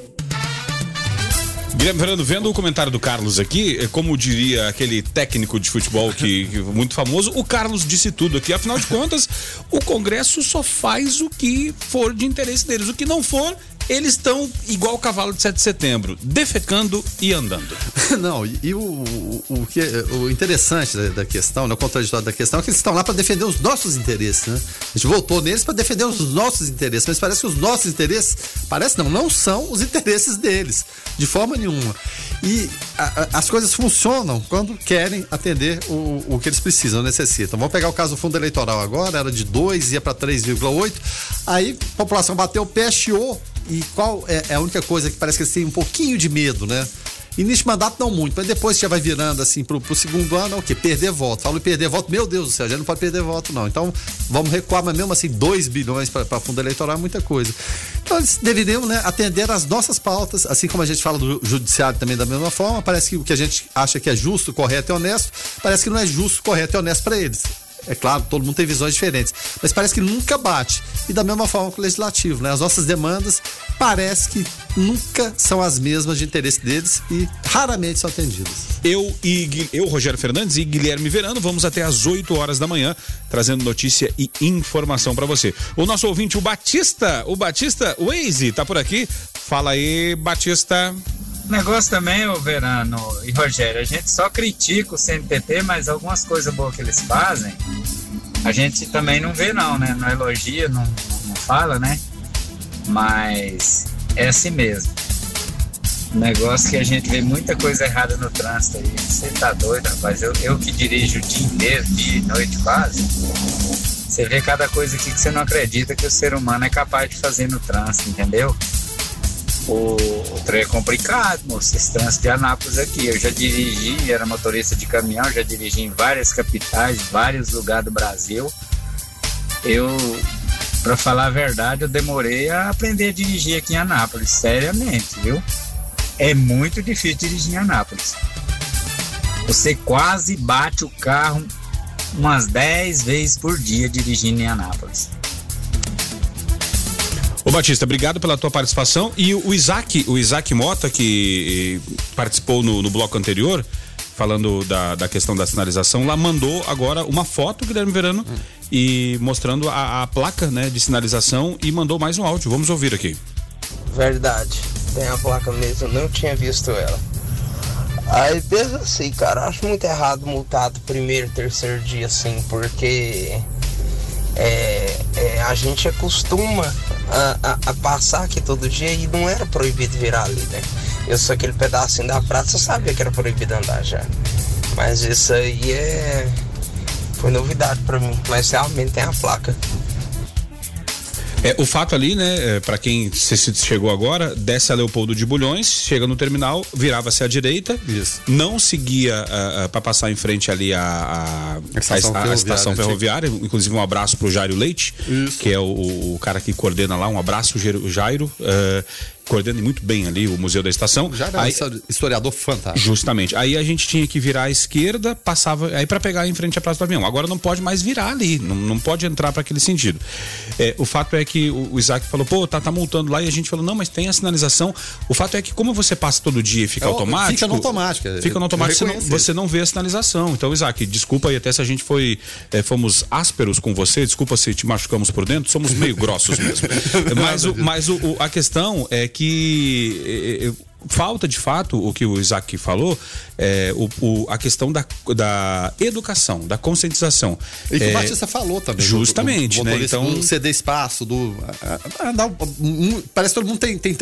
Guilherme Fernando, vendo o comentário do Carlos aqui, é como diria aquele técnico de futebol que, que muito famoso, o Carlos disse tudo aqui. Afinal de contas, o Congresso só faz o que for de interesse deles. O que não for, eles estão igual o cavalo de 7 de setembro, defecando e andando. Não, e, e o, o, o, que, o interessante da, da, questão, né, o contraditório da questão, é que eles estão lá para defender os nossos interesses, né? A gente voltou neles para defender os nossos interesses, mas parece que os nossos interesses, parece não, não são os interesses deles, de forma nenhuma. E a, a, as coisas funcionam quando querem atender o, o que eles precisam, necessitam. Vamos pegar o caso do fundo eleitoral agora, era de 2, ia para 3,8, aí a população bateu o pé, chiou, e qual é, é, a única coisa que parece que eles têm um pouquinho de medo, né? Início de mandato não muito, mas depois já vai virando assim pro, pro segundo ano, é o quê? Perder voto. Falo em perder voto, meu Deus do céu, já não pode perder voto, não. Então, vamos recuar, mas mesmo assim, 2 bilhões para fundo eleitoral é muita coisa. Então, eles deveriam né, atender às nossas pautas, assim como a gente fala do judiciário também da mesma forma. Parece que o que a gente acha que é justo, correto e honesto, parece que não é justo, correto e honesto para eles. É claro, todo mundo tem visões diferentes, mas parece que nunca bate. E da mesma forma com o legislativo, né? As nossas demandas parece que nunca são as mesmas de interesse deles e raramente são atendidas. Eu e eu, Rogério Fernandes e Guilherme Verano, vamos até às 8 horas da manhã trazendo notícia e informação para você. O nosso ouvinte, o Batista, o Batista Waze, tá por aqui. Fala aí, Batista negócio também, o Verano e Rogério, a gente só critica o CNPP, mas algumas coisas boas que eles fazem, a gente também não vê não, né? Não elogia, não, não fala, né? Mas é assim mesmo. negócio que a gente vê muita coisa errada no trânsito aí. Você tá doido, rapaz? Eu, eu que dirijo o dia inteiro, dia e noite quase. Você vê cada coisa aqui que você não acredita que o ser humano é capaz de fazer no trânsito, entendeu? O, o trem é complicado, moço, esse trânsito de Anápolis aqui. Eu já dirigi, era motorista de caminhão, já dirigi em várias capitais, vários lugares do Brasil. Eu, para falar a verdade, eu demorei a aprender a dirigir aqui em Anápolis, seriamente, viu? É muito difícil dirigir em Anápolis. Você quase bate o carro umas 10 vezes por dia dirigindo em Anápolis. Ô Batista, obrigado pela tua participação. E o Isaac, o Isaac Mota, que participou no, no bloco anterior, falando da, da questão da sinalização, lá mandou agora uma foto, Guilherme Verano, hum. e mostrando a, a, placa né, de sinalização e mandou mais um áudio. Vamos ouvir aqui. Verdade, tem a placa mesmo, não tinha visto ela. Aí pensa assim, cara, acho muito errado multado primeiro, terceiro dia assim, porque é, é, a gente acostuma a, a, passar aqui todo dia e não era proibido virar ali, né? Eu sou aquele pedacinho da praça, eu sabia que era proibido andar já. Mas isso aí é. Foi novidade para mim, mas realmente tem a placa. É, o fato ali, né, é, para quem se, chegou agora, desce a Leopoldo de Bulhões, chega no terminal, virava-se à direita, Isso. não seguia uh, uh, para passar em frente ali a, a, a estação, a, ferroviária, estação ferroviária, inclusive um abraço pro Jairo Leite, Isso. que é o, o, cara que coordena lá, um abraço, Jairo. Uh, coordena muito bem ali o Museu da Estação. Já era aí, um historiador fantástico. Justamente. Aí a gente tinha que virar à esquerda, passava aí para pegar em frente à Praça do Avião. Agora não pode mais virar ali, não, não pode entrar para aquele sentido. É, o fato é que o, o, Isaac falou, pô, tá, tá multando lá e a gente falou, não, mas tem a sinalização. O fato é que como você passa todo dia e fica é, automático. Fica no automático. É, fica no automático, você não, você não, vê a sinalização. Então, Isaac, desculpa aí até se a gente foi, é, fomos ásperos com você, desculpa se te machucamos por dentro, somos meio grossos mesmo. mas o, mas o, a questão é que que falta de fato o que o Isaac falou, é, o, o, a questão da, da educação, da conscientização. E que é, o Batista falou também. Justamente, do, do, do né? Então ceder espaço, do um, parece que todo mundo tem, tem,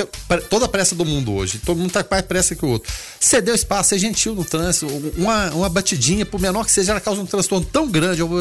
toda a pressa do mundo hoje. Todo mundo tá com mais pressa que o outro. Ceder o espaço, ser gentil no trânsito, uma, uma batidinha, por menor que seja, ela causa um transtorno tão grande, um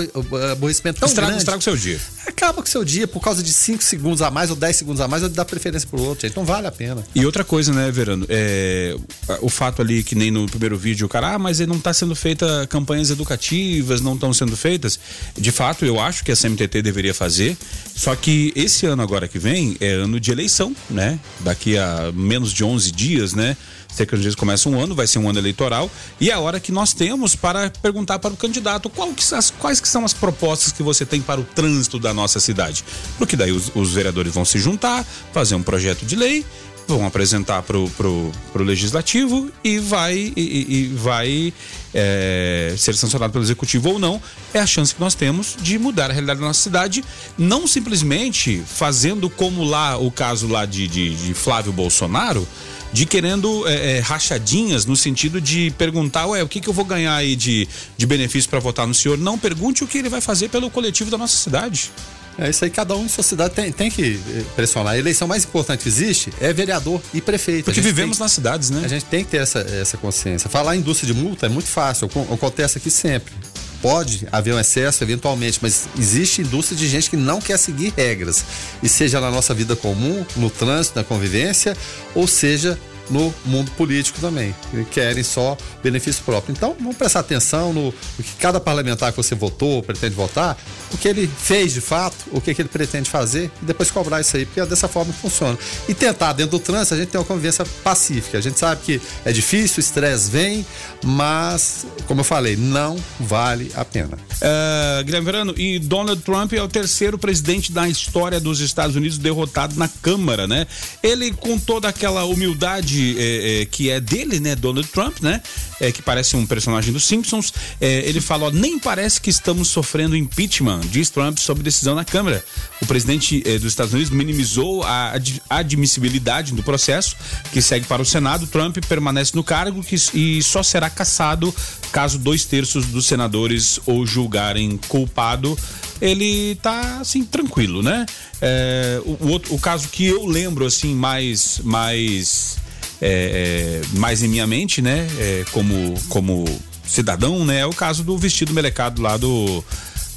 aborrecimento tão estraga, grande. Estraga o seu dia. Acaba com o seu dia por causa de 5 segundos a mais ou 10 segundos a mais, ou dá preferência pro outro. Então vale a pena. E outra coisa, né, Verano? É, o fato ali que nem no primeiro vídeo o cara, ah, mas não está sendo feita campanhas educativas, não estão sendo feitas. De fato, eu acho que a CMTT deveria fazer. Só que esse ano agora que vem é ano de eleição, né? Daqui a menos de 11 dias, né? cerca de dias começa um ano, vai ser um ano eleitoral, e é a hora que nós temos para perguntar para o candidato que, as, quais que são as propostas que você tem para o trânsito da nossa cidade. Porque daí os, os vereadores vão se juntar, fazer um projeto de lei, vão apresentar para o legislativo e vai, e, e vai é, ser sancionado pelo executivo ou não, é a chance que nós temos de mudar a realidade da nossa cidade, não simplesmente fazendo como lá o caso lá de, de, de Flávio Bolsonaro, de querendo é, é, rachadinhas no sentido de perguntar, ué, o que, que eu vou ganhar aí de, de benefício para votar no senhor? Não, pergunte o que ele vai fazer pelo coletivo da nossa cidade. É isso aí, cada um em sua cidade tem, tem que eh, pressionar. A eleição mais importante que existe é vereador e prefeito. Porque vivemos tem, nas cidades, né? A gente tem que ter essa, essa consciência. Falar em indústria de multa é muito fácil, acontece aqui sempre. Pode haver um excesso eventualmente, mas existe indústria de gente que não quer seguir regras. E seja na nossa vida comum, no trânsito, na convivência, ou seja no mundo político também. Que querem só benefício próprio. Então, vamos prestar atenção no, no que cada parlamentar que você votou, pretende votar, o que ele fez de fato, o que, que ele pretende fazer e depois cobrar isso aí, porque é dessa forma que funciona. E tentar, dentro do trânsito, a gente tem uma convivência pacífica. A gente sabe que é difícil, o estresse vem, mas, como eu falei, não vale a pena. Uh, Guilherme Verano, e Donald Trump é o terceiro presidente da história dos Estados Unidos derrotado na Câmara, né? Ele, com toda aquela humildade é, é, que é dele, né? Donald Trump, né? É, que parece um personagem dos Simpsons, é, ele fala: ó, nem parece que estamos sofrendo impeachment, diz Trump sobre decisão na Câmara. O presidente é, dos Estados Unidos minimizou a ad admissibilidade do processo, que segue para o Senado. Trump permanece no cargo que, e só será cassado caso dois terços dos senadores o julgarem culpado ele tá assim tranquilo, né? É, o, o, outro, o caso que eu lembro assim mais mais é, é, mais em minha mente, né? É, como como cidadão, né? É o caso do vestido melecado lá do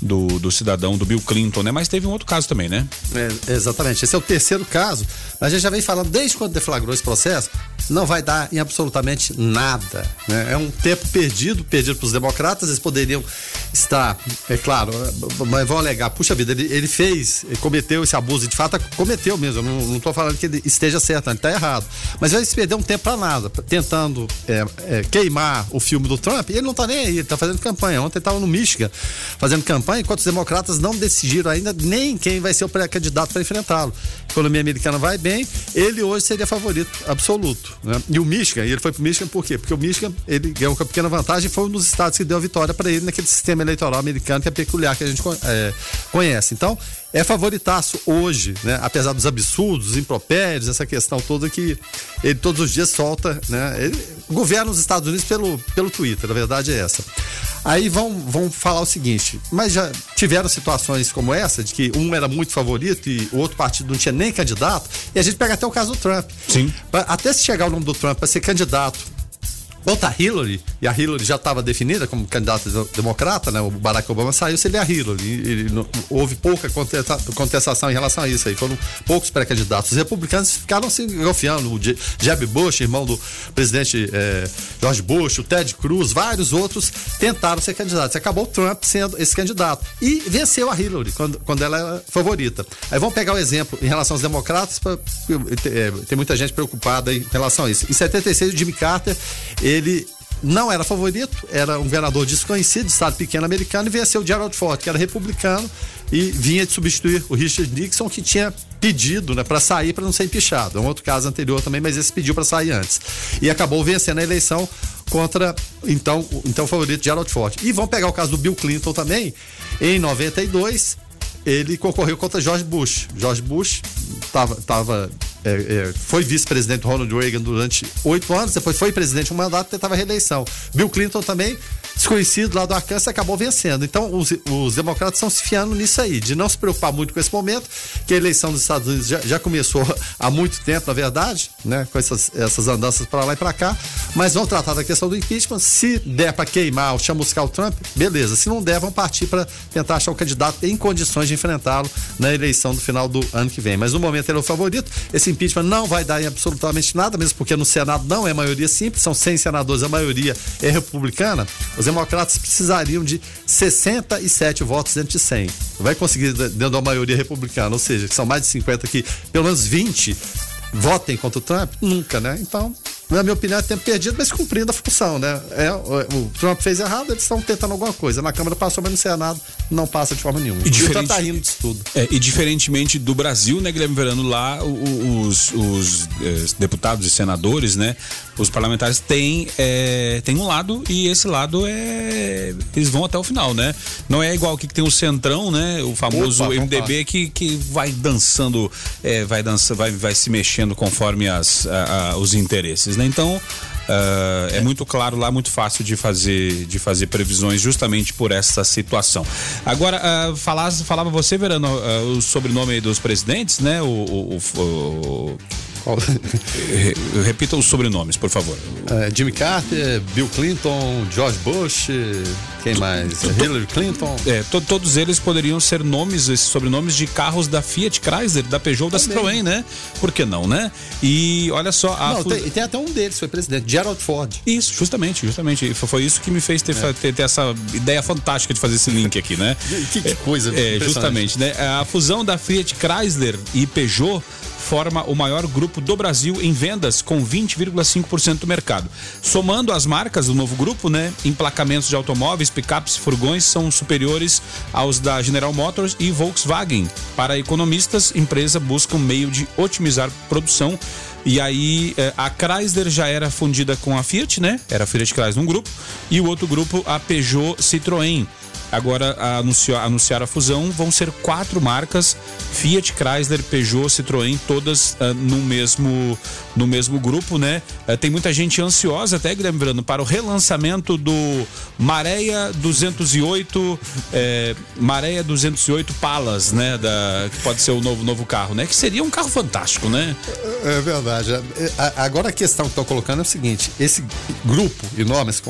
do, do cidadão do Bill Clinton, né? Mas teve um outro caso também, né? É, exatamente. Esse é o terceiro caso. A gente já vem falando desde quando deflagrou esse processo, não vai dar em absolutamente nada. Né? É um tempo perdido, perdido para os democratas. Eles poderiam estar, é claro, mas vão alegar, puxa vida, ele, ele fez, ele cometeu esse abuso, de fato cometeu mesmo. Eu não estou falando que ele esteja certo, ele está errado. Mas vai se perder um tempo para nada, tentando é, é, queimar o filme do Trump. E ele não está nem aí, ele está fazendo campanha. Ontem estava no Michigan fazendo campanha campanha, enquanto os democratas não decidiram ainda nem quem vai ser o pré-candidato para enfrentá-lo. A economia americana vai bem, ele hoje seria favorito absoluto. Né? E o Michigan, ele foi para o Michigan por quê? Porque o Michigan ele ganhou uma pequena vantagem foi um dos estados que deu a vitória para ele naquele sistema eleitoral americano que é peculiar que a gente é, conhece. Então, é favoritaço hoje, né? Apesar dos absurdos, impropérios, essa questão toda que ele todos os dias solta, né? Ele governa os Estados Unidos pelo, pelo Twitter, a verdade é essa. Aí vão, vão falar o seguinte, mas já tiveram situações como essa, de que um era muito favorito e o outro partido não tinha nem candidato, e a gente pega até o caso do Trump. Sim. Até se chegar o nome do Trump para ser candidato Volta a Hillary, e a Hillary já estava definida como candidata democrata, né? O Barack Obama saiu, seria a Hillary. Ele, não, houve pouca contestação em relação a isso aí. Foram poucos pré-candidatos. Os republicanos ficaram se engafiando. O Jeb Bush, irmão do presidente eh, George Bush, o Ted Cruz, vários outros tentaram ser candidatos. Acabou o Trump sendo esse candidato. E venceu a Hillary quando, quando ela era favorita. Aí vamos pegar o exemplo em relação aos democratas, pra, é, tem muita gente preocupada em relação a isso. Em 76, o Jimmy Carter ele não era favorito, era um governador desconhecido, estado pequeno americano, e venceu o Gerald Ford, que era republicano e vinha de substituir o Richard Nixon, que tinha pedido né, para sair para não ser empichado. É um outro caso anterior também, mas esse pediu para sair antes. E acabou vencendo a eleição contra então, então favorito Gerald Ford. E vamos pegar o caso do Bill Clinton também. Em 92, ele concorreu contra George Bush. George Bush estava tava é, é, foi vice-presidente Ronald Reagan durante oito anos, depois foi presidente um mandato e tentava reeleição. Bill Clinton também, desconhecido lá do Arkansas, acabou vencendo. Então, os, os democratas estão se fiando nisso aí, de não se preocupar muito com esse momento, que a eleição dos Estados Unidos já, já começou há muito tempo, na verdade, né, com essas, essas andanças para lá e para cá, mas vão tratar da questão do impeachment. Se der para queimar ou chamuscar o Trump, beleza. Se não der, vão partir para tentar achar um candidato em condições de enfrentá-lo na eleição do final do ano que vem. Mas no momento ele é o favorito. Esse impeachment não vai dar em absolutamente nada, mesmo porque no Senado não é maioria simples, são 100 senadores, a maioria é republicana. Os democratas precisariam de 67 votos dentro de 100. Vai conseguir dentro da maioria republicana, ou seja, que são mais de 50 aqui, pelo menos 20 votem contra o Trump? Nunca, né? Então, na minha opinião, é tempo perdido, mas cumprindo a função, né? É, o, Trump fez errado, eles estão tentando alguma coisa. Na Câmara passou, mas no Senado não passa de forma nenhuma. E, diferente, tá rindo disso tudo. É, e diferentemente do Brasil, né, Guilherme Verano, lá os, os eh, deputados e senadores, né, os parlamentares têm, é, têm um lado e esse lado é. Eles vão até o final, né? Não é igual que tem o Centrão, né? O famoso Opa, MDB que, que vai dançando, é, vai dançando, vai, vai se mexendo conforme as, a, a, os interesses, né? Então. Uh, é muito claro lá, muito fácil de fazer, de fazer previsões justamente por essa situação. Agora, uh, falava você, Verano, uh, o sobrenome dos presidentes, né? o, o, o Repita os sobrenomes, por favor. É, Jimmy Carter, Bill Clinton, George Bush, quem mais? Hillary Clinton. É, to, todos eles poderiam ser nomes, esses sobrenomes de carros da Fiat Chrysler, da Peugeot, da Citroën, né? Por que não, né? E olha só. A não, tem, tem, até um deles, foi presidente, Gerald Ford. Isso, justamente, justamente. Foi isso que me fez ter, é. ter, ter essa ideia fantástica de fazer esse link aqui, né? que, que coisa, É, justamente, né? A fusão da Fiat Chrysler e Peugeot forma o maior grupo do Brasil em vendas, com 20,5% do mercado. Somando as marcas do novo grupo, né, emplacamentos de automóveis, picapes e furgões são superiores aos da General Motors e Volkswagen. Para economistas, empresa busca um meio de otimizar produção e aí eh, a Chrysler já era fundida com a Fiat, né? Era a Fiat Chrysler um grupo e o outro grupo a Peugeot Citroën agora anunciar, anunciar a fusão, vão ser quatro marcas: Fiat, Chrysler, Peugeot, Citroën, todas uh, no mesmo no mesmo grupo, né? Uh, tem muita gente ansiosa, até Verano, para o relançamento do Maréia 208, é, Maréia 208 Palas, né? Da, que pode ser o novo, novo carro, né? Que seria um carro fantástico, né? É verdade. É, agora a questão que estou colocando é o seguinte: esse grupo enorme, esse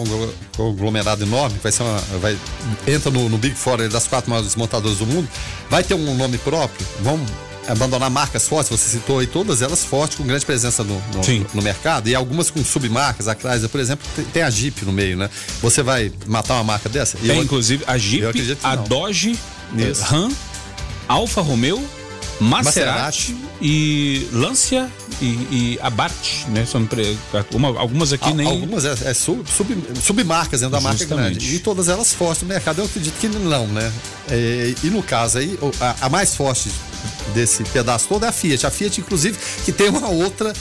conglomerado enorme, vai ser uma. Vai, entra no, no Big Four das quatro maiores montadoras do mundo, vai ter um nome próprio? Vamos abandonar marcas fortes, você citou aí todas elas fortes, com grande presença no, no, no mercado, e algumas com submarcas, a Chrysler, por exemplo, tem, tem, a Jeep no meio, né? Você vai matar uma marca dessa? Tem, eu, inclusive, a Jeep, a Dodge, Isso. Ram, Alfa Romeo, Maserati, Maserati, e Lancia e, e Abarth, né? São uma, algumas aqui nem. Algumas é, é sub, sub, submarcas dentro da marca grande. E todas elas fortes no mercado, eu acredito que não, né? É, e no caso aí, a, a mais forte desse pedaço todo é a Fiat. A Fiat, inclusive, que tem uma outra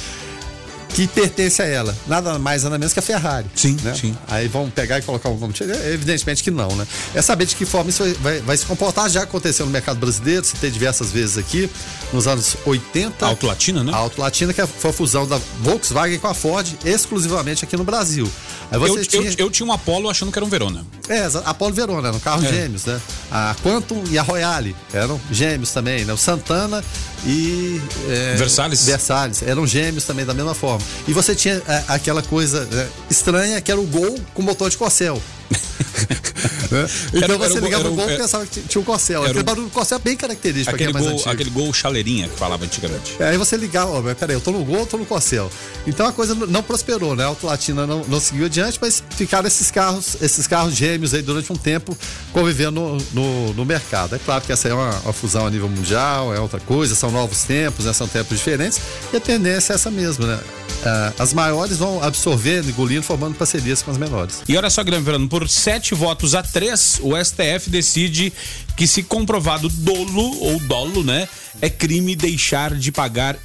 que pertence a ela. Nada mais, nada menos que a Ferrari. Sim, né? sim. Aí vamos pegar e colocar um nome. Evidentemente que não, né? É saber de que forma isso vai, vai se comportar. Já aconteceu no mercado brasileiro, se tem diversas vezes aqui, nos anos 80. Auto Latina, né? A Auto Latina, que foi a fusão da Volkswagen com a Ford, exclusivamente aqui no Brasil. Eu, tinha... Eu, eu, tinha um Apollo achando que era um Verona. É, Apollo Verona, eram carros é. gêmeos, né? A Quantum e a Royale eram gêmeos também, né? O Santana e. É, Versalhes. Versalhes, eram gêmeos também da mesma forma. E você tinha é, aquela coisa é, estranha que era o Gol com motor de Corcel. né? Então era, você era, ligava o gol e pensava que tinha um Corcel. Aquele barulho do Corcel é bem característico. Aquele, gol, antigo. aquele gol chaleirinha que falava antigamente. É, aí você ligava, ó, peraí, eu tô no gol, eu tô no Corcel. Então a coisa não prosperou, né? A Auto Latina não, não seguiu adiante, mas ficaram esses carros, esses carros gêmeos aí durante um tempo convivendo no, no, no mercado. É claro que essa é uma, uma, fusão a nível mundial, é outra coisa, são novos tempos, né? São tempos diferentes, e a tendência é essa mesma, né? Uh, as maiores vão absorvendo, engolindo, formando parcerias com as menores. E olha só, Guilherme Verano, por sete votos a três, o STF decide que se comprovado dolo ou dolo, né, é crime deixar de pagar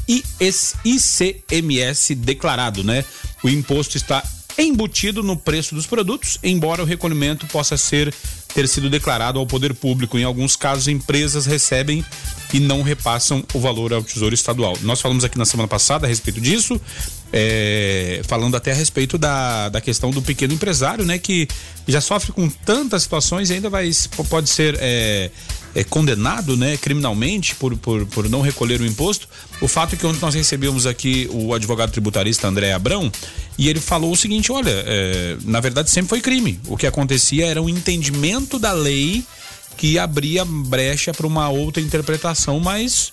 ICMS declarado, né? O imposto está embutido no preço dos produtos, embora o recolhimento possa ser ter sido declarado ao poder público. Em alguns casos, empresas recebem e não repassam o valor ao Tesouro Estadual. Nós falamos aqui na semana passada a respeito disso, é, falando até a respeito da, da questão do pequeno empresário, né, que já sofre com tantas situações e ainda vai pode ser é, é, condenado, né, criminalmente por, por, por não recolher o imposto. O fato é que ontem nós recebemos aqui o advogado tributarista André Abrão e ele falou o seguinte: olha, é, na verdade sempre foi crime. O que acontecia era um entendimento da lei que abria brecha para uma outra interpretação, mas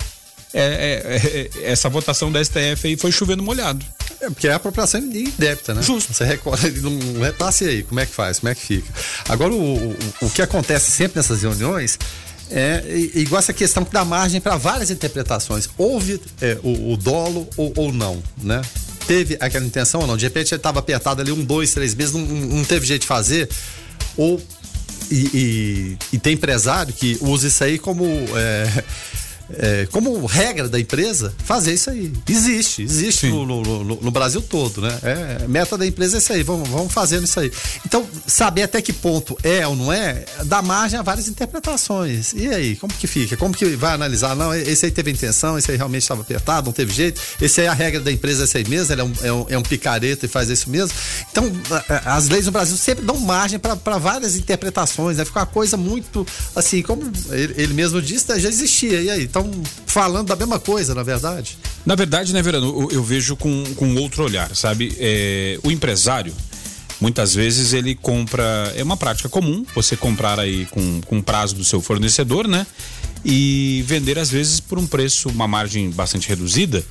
é, é, é, essa votação da STF aí foi chovendo molhado. É, porque é apropriação indébita, né? Justo. Você recolhe, não repasse aí, como é que faz, como é que fica. Agora, o, o, o que acontece sempre nessas reuniões é igual essa questão que dá margem para várias interpretações. Houve é, o, o, dolo ou, ou não, né? Teve aquela intenção ou não? De repente ele estava apertado ali um, dois, três meses, não, não teve jeito de fazer. Ou e, e, e, tem empresário que usa isso aí como é, é, como regra da empresa, fazer isso aí. Existe, existe no, no, no, no, Brasil todo, né? É, meta da empresa é isso aí, vamos, vamos fazendo isso aí. Então, saber até que ponto é ou não é, dá margem a várias interpretações. E aí, como que fica? Como que vai analisar? Não, esse aí teve intenção, esse aí realmente estava apertado, não teve jeito, esse aí é a regra da empresa essa aí mesmo, ele é um, é um, é um picareta e faz isso mesmo. Então, as leis no Brasil sempre dão margem para várias interpretações, né? Fica uma coisa muito, assim, como ele, ele mesmo disse, já existia. E aí? Então, falando da mesma coisa, na verdade? Na verdade, né, Verano, eu, eu vejo com, com outro olhar, sabe? É, o empresário, muitas vezes ele compra. É uma prática comum você comprar aí com, com prazo do seu fornecedor, né? E vender às vezes por um preço, uma margem bastante reduzida.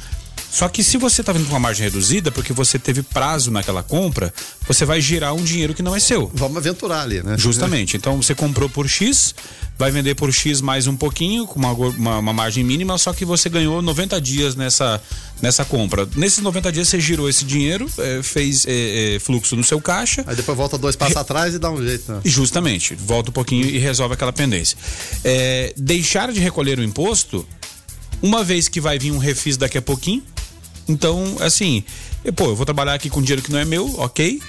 Só que se você está vindo com uma margem reduzida, porque você teve prazo naquela compra, você vai girar um dinheiro que não é seu. Vamos aventurar ali, né? Justamente. Então você comprou por X, vai vender por X mais um pouquinho, com uma, uma, uma, margem mínima, só que você ganhou 90 dias nessa, nessa compra. Nesses 90 dias você girou esse dinheiro, é, fez é, é, fluxo no seu caixa. Aí depois volta dois passos atrás e dá um jeito, né? Justamente. Volta um pouquinho e resolve aquela pendência. É, deixar de recolher o imposto, uma vez que vai vir um refis daqui a pouquinho, então, assim, pô, eu vou trabalhar aqui com dinheiro que não é meu, ok?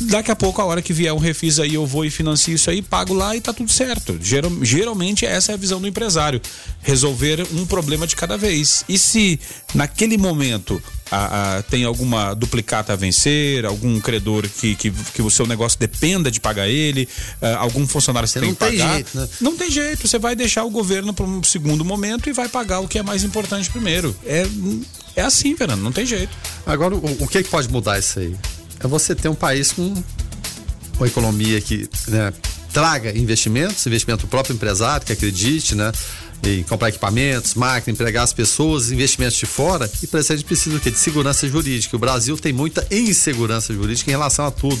Daqui a pouco, a hora que vier um refis aí, eu vou e financio isso aí, pago lá e tá tudo certo. Geral, geralmente essa é a visão do empresário. Resolver um problema de cada vez. E se naquele momento a, a, tem alguma duplicata a vencer, algum credor que, que, que o seu negócio dependa de pagar ele, uh, algum funcionário você tem que pagar. Não Jeito, né? Não tem jeito, você vai deixar o governo para um segundo momento e vai pagar o que é mais importante primeiro. É, é assim, Fernando, não tem jeito. Agora, o, o que, que pode mudar isso aí? É você ter um país com uma economia que né, traga investimentos, investimento próprio empresário, que acredite, né? Em comprar equipamentos, máquina, empregar as pessoas, investimentos de fora, e para isso a gente precisa do quê? De segurança jurídica. O Brasil tem muita insegurança jurídica em relação a tudo.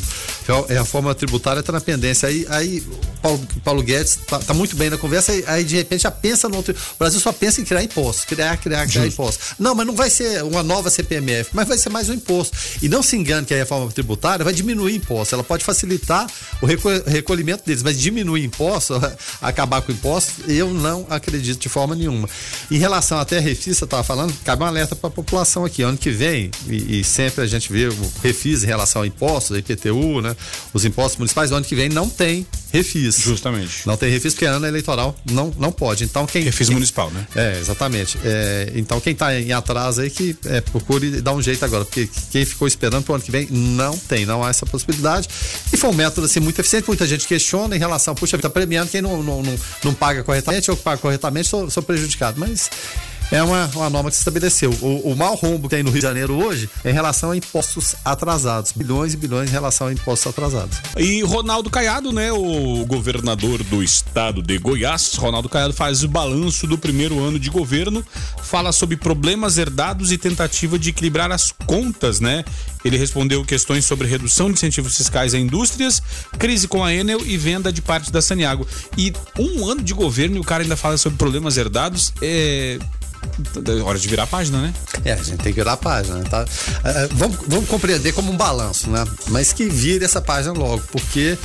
É a forma tributária está na pendência. Aí, aí Paulo, Paulo Guedes está tá muito bem na conversa, aí, aí, de repente já pensa no outro. O Brasil só pensa em criar impostos, criar, criar, criar impostos. Não, mas não vai ser uma nova CPMF, mas vai ser mais um imposto. E não se engane que a reforma tributária vai diminuir impostos. Ela pode facilitar o recolhimento deles, mas diminuir impostos, acabar com impostos, eu não acredito de forma nenhuma. Em relação até a refis, você estava falando, cabe um alerta para a população aqui. Ano que vem, e, e, sempre a gente vê o refis em relação a impostos, a IPTU, né? Os impostos municipais, ano que vem não tem refis. Justamente. Não tem refis porque ano eleitoral não, não pode. Então quem. Refis quem, municipal, né? É, exatamente. É, então quem está em atraso aí que é, procure dar um jeito agora, porque quem ficou esperando para o ano que vem não tem, não há essa possibilidade. E foi um método assim muito eficiente, muita gente questiona em relação, puxa, está premiando quem não, não, não, não paga corretamente ou paga corretamente sou, sou prejudicado. Mas é uma, uma norma que se estabeleceu. O, o mau rombo que tem no Rio de Janeiro hoje é em relação a impostos atrasados. Bilhões e bilhões em relação a impostos atrasados. E Ronaldo Caiado, né, o governador do estado de Goiás, Ronaldo Caiado faz o balanço do primeiro ano de governo, fala sobre problemas herdados e tentativa de equilibrar as contas, né? Ele respondeu questões sobre redução de incentivos fiscais a indústrias, crise com a Enel e venda de parte da Saniago. E um ano de governo e o cara ainda fala sobre problemas herdados. É, hora de virar a página, né? É, a gente tem que virar a página, né? tá? É, vamos, vamos compreender como um balanço, né? Mas que vire essa página logo, porque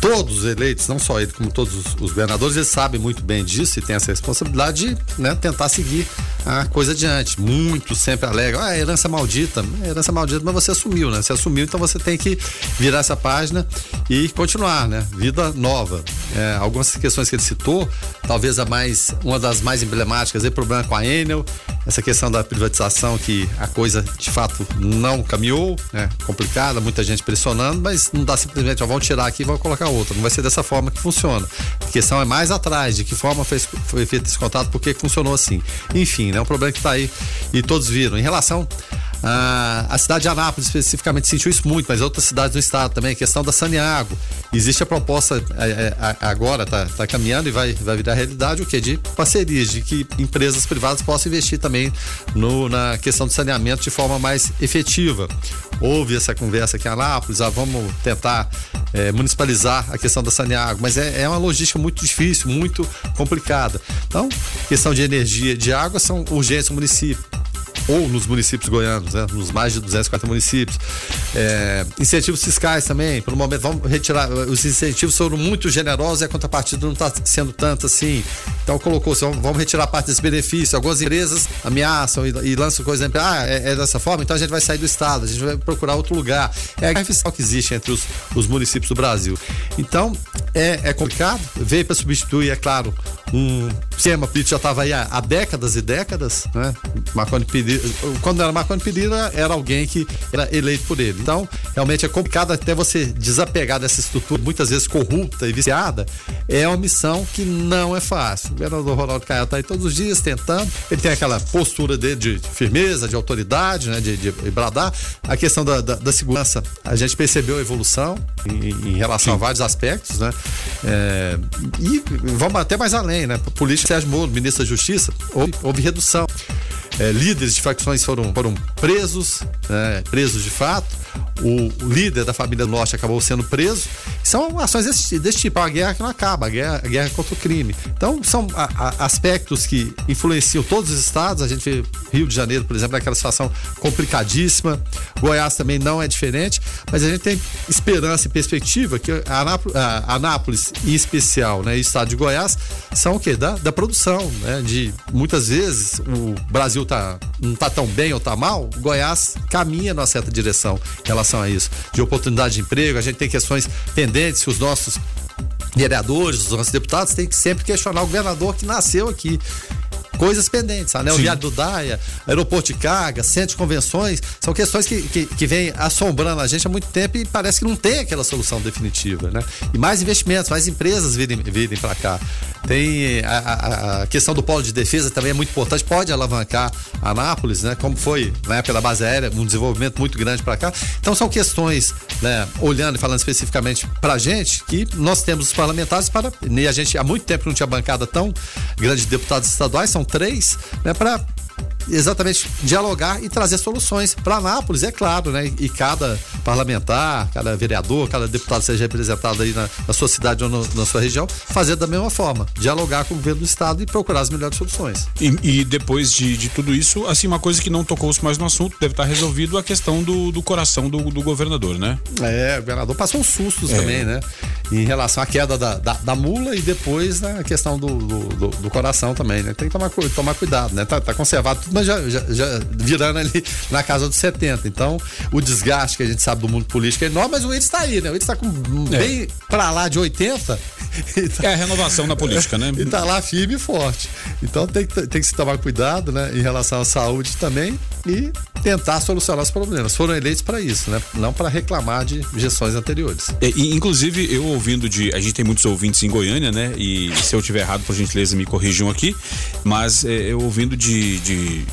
todos os eleitos, não só ele, como todos os, os governadores, eles sabem muito bem disso e têm essa responsabilidade de né, tentar seguir a coisa adiante. Muito sempre alegre. Ah, herança maldita. É herança maldita, mas você assumiu, né? Você assumiu, então você tem que virar essa página e continuar, né? Vida nova. É, algumas questões que ele citou, talvez a mais, uma das mais emblemáticas, é problema com a Enel, essa questão da privatização que a coisa de fato não caminhou, né? Complicada, muita gente pressionando, mas não dá simplesmente, ó, vamos tirar aqui e vamos colocar outra. Não vai ser dessa forma que funciona. A questão é mais atrás, de que forma foi, foi feito esse contato, por que funcionou assim. Enfim, né? Um problema que está aí e todos viram. Em relação ah, a cidade de Anápolis especificamente sentiu isso muito, mas outras cidades do estado também, a questão da Saniago. Existe a proposta é, é, agora, está tá caminhando e vai, vai virar realidade, o que? De parcerias, de que empresas privadas possam investir também no, na questão do saneamento de forma mais efetiva. Houve essa conversa aqui em Anápolis, ah, vamos tentar é, municipalizar a questão da Saniago, mas é, é uma logística muito difícil, muito complicada. Então, questão de energia, de água são urgências do município ou nos municípios goianos, né? nos mais de 240 municípios. É, incentivos fiscais também, pelo momento, vamos retirar. Os incentivos foram muito generosos e a contrapartida não está sendo tanto assim. Então colocou, vamos retirar parte desse benefício. Algumas empresas ameaçam e, e lançam coisas, ah, é, é, dessa forma, então a gente vai sair do estado, a gente vai procurar outro lugar. É a guerra fiscal que existe entre os, os municípios do Brasil. Então, é, é complicado, veio para substituir, é claro, um sistema político já estava aí há, há, décadas e décadas, né? Marconi Pereira, quando era Marconi Pereira, era alguém que era eleito por ele. Então, realmente é complicado até você desapegar dessa estrutura, muitas vezes corrupta e viciada, é uma missão que não é fácil. O governador Ronaldo Caiado está aí todos os dias tentando, ele tem aquela postura dele de firmeza, de autoridade, né? De, de bradar. A questão da, da, da segurança, a gente percebeu a evolução em, em relação Sim. a vários aspectos, né? É, e vamos até mais além, né? Polícia Sérgio Moro, ministro da Justiça, houve, houve redução. É, líderes de facções foram, foram presos, é, presos de fato o líder da família Norte acabou sendo preso. São ações desse, desse tipo, é uma guerra que não acaba, a guerra, a guerra contra o crime. Então, são a, a, aspectos que influenciam todos os estados. A gente vê Rio de Janeiro, por exemplo, naquela situação complicadíssima. Goiás também não é diferente, mas a gente tem esperança e perspectiva que a Anápolis, em especial, né, e o estado de Goiás, são o quê? Da, da produção, né? De muitas vezes o Brasil tá, não tá tão bem ou tá mal, Goiás caminha numa certa direção relação a isso, de oportunidade de emprego. A gente tem questões pendentes que os nossos vereadores, os nossos deputados têm que sempre questionar o governador que nasceu aqui coisas pendentes. Anel Sim. Viário do Daia, aeroporto de carga, centro de convenções, são questões que, que, que vêm assombrando a gente há muito tempo e parece que não tem aquela solução definitiva, né? E mais investimentos, mais empresas virem, virem para cá. Tem a, a, a, questão do polo de defesa também é muito importante, pode alavancar Anápolis, né? Como foi época da base aérea, um desenvolvimento muito grande para cá. Então são questões, né? Olhando e falando especificamente para a gente, que nós temos os parlamentares para. E a gente há muito tempo não tinha bancada tão grande de deputados estaduais, são três, né, para exatamente dialogar e trazer soluções para Anápolis, é claro, né? E cada parlamentar, cada vereador, cada deputado seja representado aí na, na sua cidade ou no, na sua região, fazer da mesma forma, dialogar com o governo do estado e procurar as melhores soluções. E, e depois de, de, tudo isso, assim, uma coisa que não tocou-se mais no assunto, deve estar resolvido a questão do, do coração do, do, governador, né? É, o governador passou uns sustos é. também, né? Em relação à queda da, da, da mula e depois né, a questão do, do, coração também, né? Tem que tomar, tomar cuidado, né? Tá, tá conservado tudo, mas já, já, já, virando ali na casa dos 70. Então, o desgaste que a gente sabe do mundo político é enorme, mas o Willis está aí, né? O Willis está com é. bem para lá de 80. Tá, é a renovação na política, né? E tá lá firme e forte. Então tem, tem que se tomar cuidado, né? Em relação à saúde também e tentar solucionar os problemas. Foram eleitos para isso, né? Não para reclamar de gestões anteriores. E, inclusive, eu ouvindo de. A gente tem muitos ouvintes em Goiânia, né? E se eu tiver errado, por gentileza, me corrijam aqui. Mas é, eu ouvindo de, de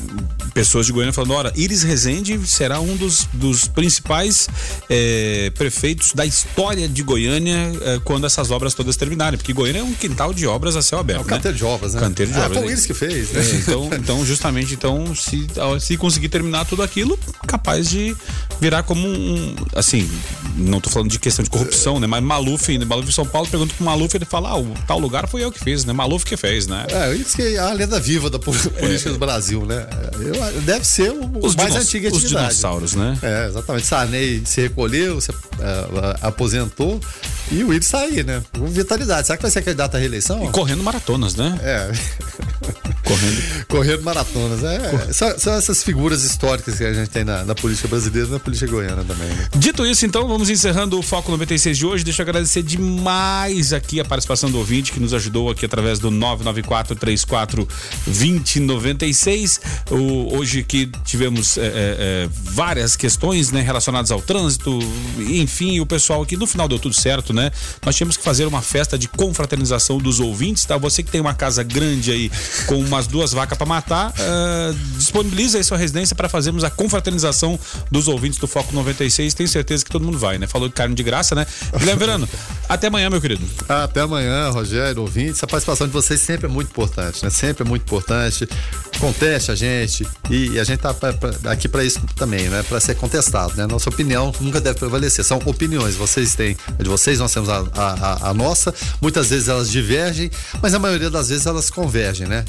pessoas de Goiânia falando: ora, Iris Rezende será um dos, dos principais é, prefeitos da história de Goiânia é, quando essas obras todas terminarem. Porque Goiânia é um quintal de obras a céu aberto. É um né? canteiro de obras, né? Canteiro de ah, obras. Foi o Iris que fez, né? É, então, então, justamente, então, se, se conseguir terminar tudo aquilo, capaz de virar como um. Assim, não tô falando de questão de corrupção, né? Mas Maluf, Maluf em São Paulo, pergunta pro Maluf, ele fala: ah, o tal lugar foi eu que fiz, né? Maluf que fez, né? É, isso que é a lenda viva da política é. do Brasil, né? Eu, deve ser o os mais antigo Os dinossauros, né? É, exatamente. Sarney se recolheu, se uh, aposentou e o Willis está aí, né? Com vitalidade. Será que vai ser candidato à reeleição? E correndo maratonas, né? É. Correndo. Correndo maratonas. É, são, são, essas figuras históricas que a gente tem na, na política brasileira e na política goiana também. Né? Dito isso, então, vamos encerrando o Foco 96 de hoje. Deixa eu agradecer demais aqui a participação do ouvinte que nos ajudou aqui através do 994 34 2096. O, hoje que tivemos é, é, várias questões né, relacionadas ao trânsito, enfim, o pessoal aqui no final deu tudo certo, né? Nós tínhamos que fazer uma festa de confraternização dos ouvintes, tá? Você que tem uma casa grande aí com umas duas vacas para matar, uh, disponibiliza aí sua residência para fazermos a confraternização dos ouvintes do Foco 96. Tenho certeza que todo mundo vai, né? Falou de carne de graça, né? Guilherme Verano, até amanhã, meu querido. Até amanhã, Rogério, ouvintes. A participação de vocês sempre é muito importante, né? Sempre é muito importante. Conteste a gente e a gente tá pra, pra, aqui para isso também, né? Para ser contestado, né? Nossa opinião nunca deve prevalecer. São opiniões. Vocês têm a de vocês, nós temos a, a, a nossa. Muitas vezes elas divergem, mas a maioria das vezes elas convergem, né?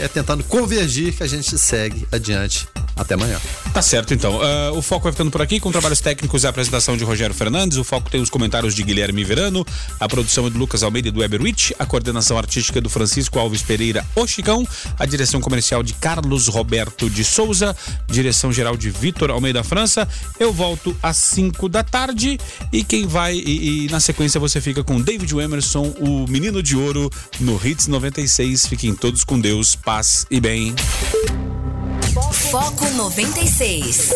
É tentando convergir que a gente segue adiante. Até amanhã. Tá certo, então. Uh, o Foco vai ficando por aqui com trabalhos técnicos e a apresentação de Rogério Fernandes. O Foco tem os comentários de Guilherme Verano, a produção é do Lucas Almeida e do Eberwitch, a coordenação artística é do Francisco Alves Pereira Oxicão, a direção comercial de Carlos Roberto de Souza, direção geral de Vitor Almeida França. Eu volto às 5 da tarde e quem vai e, e na sequência você fica com David Emerson, o menino de ouro no Hits 96. Fiquem todos com Deus, paz e bem. Foco 96.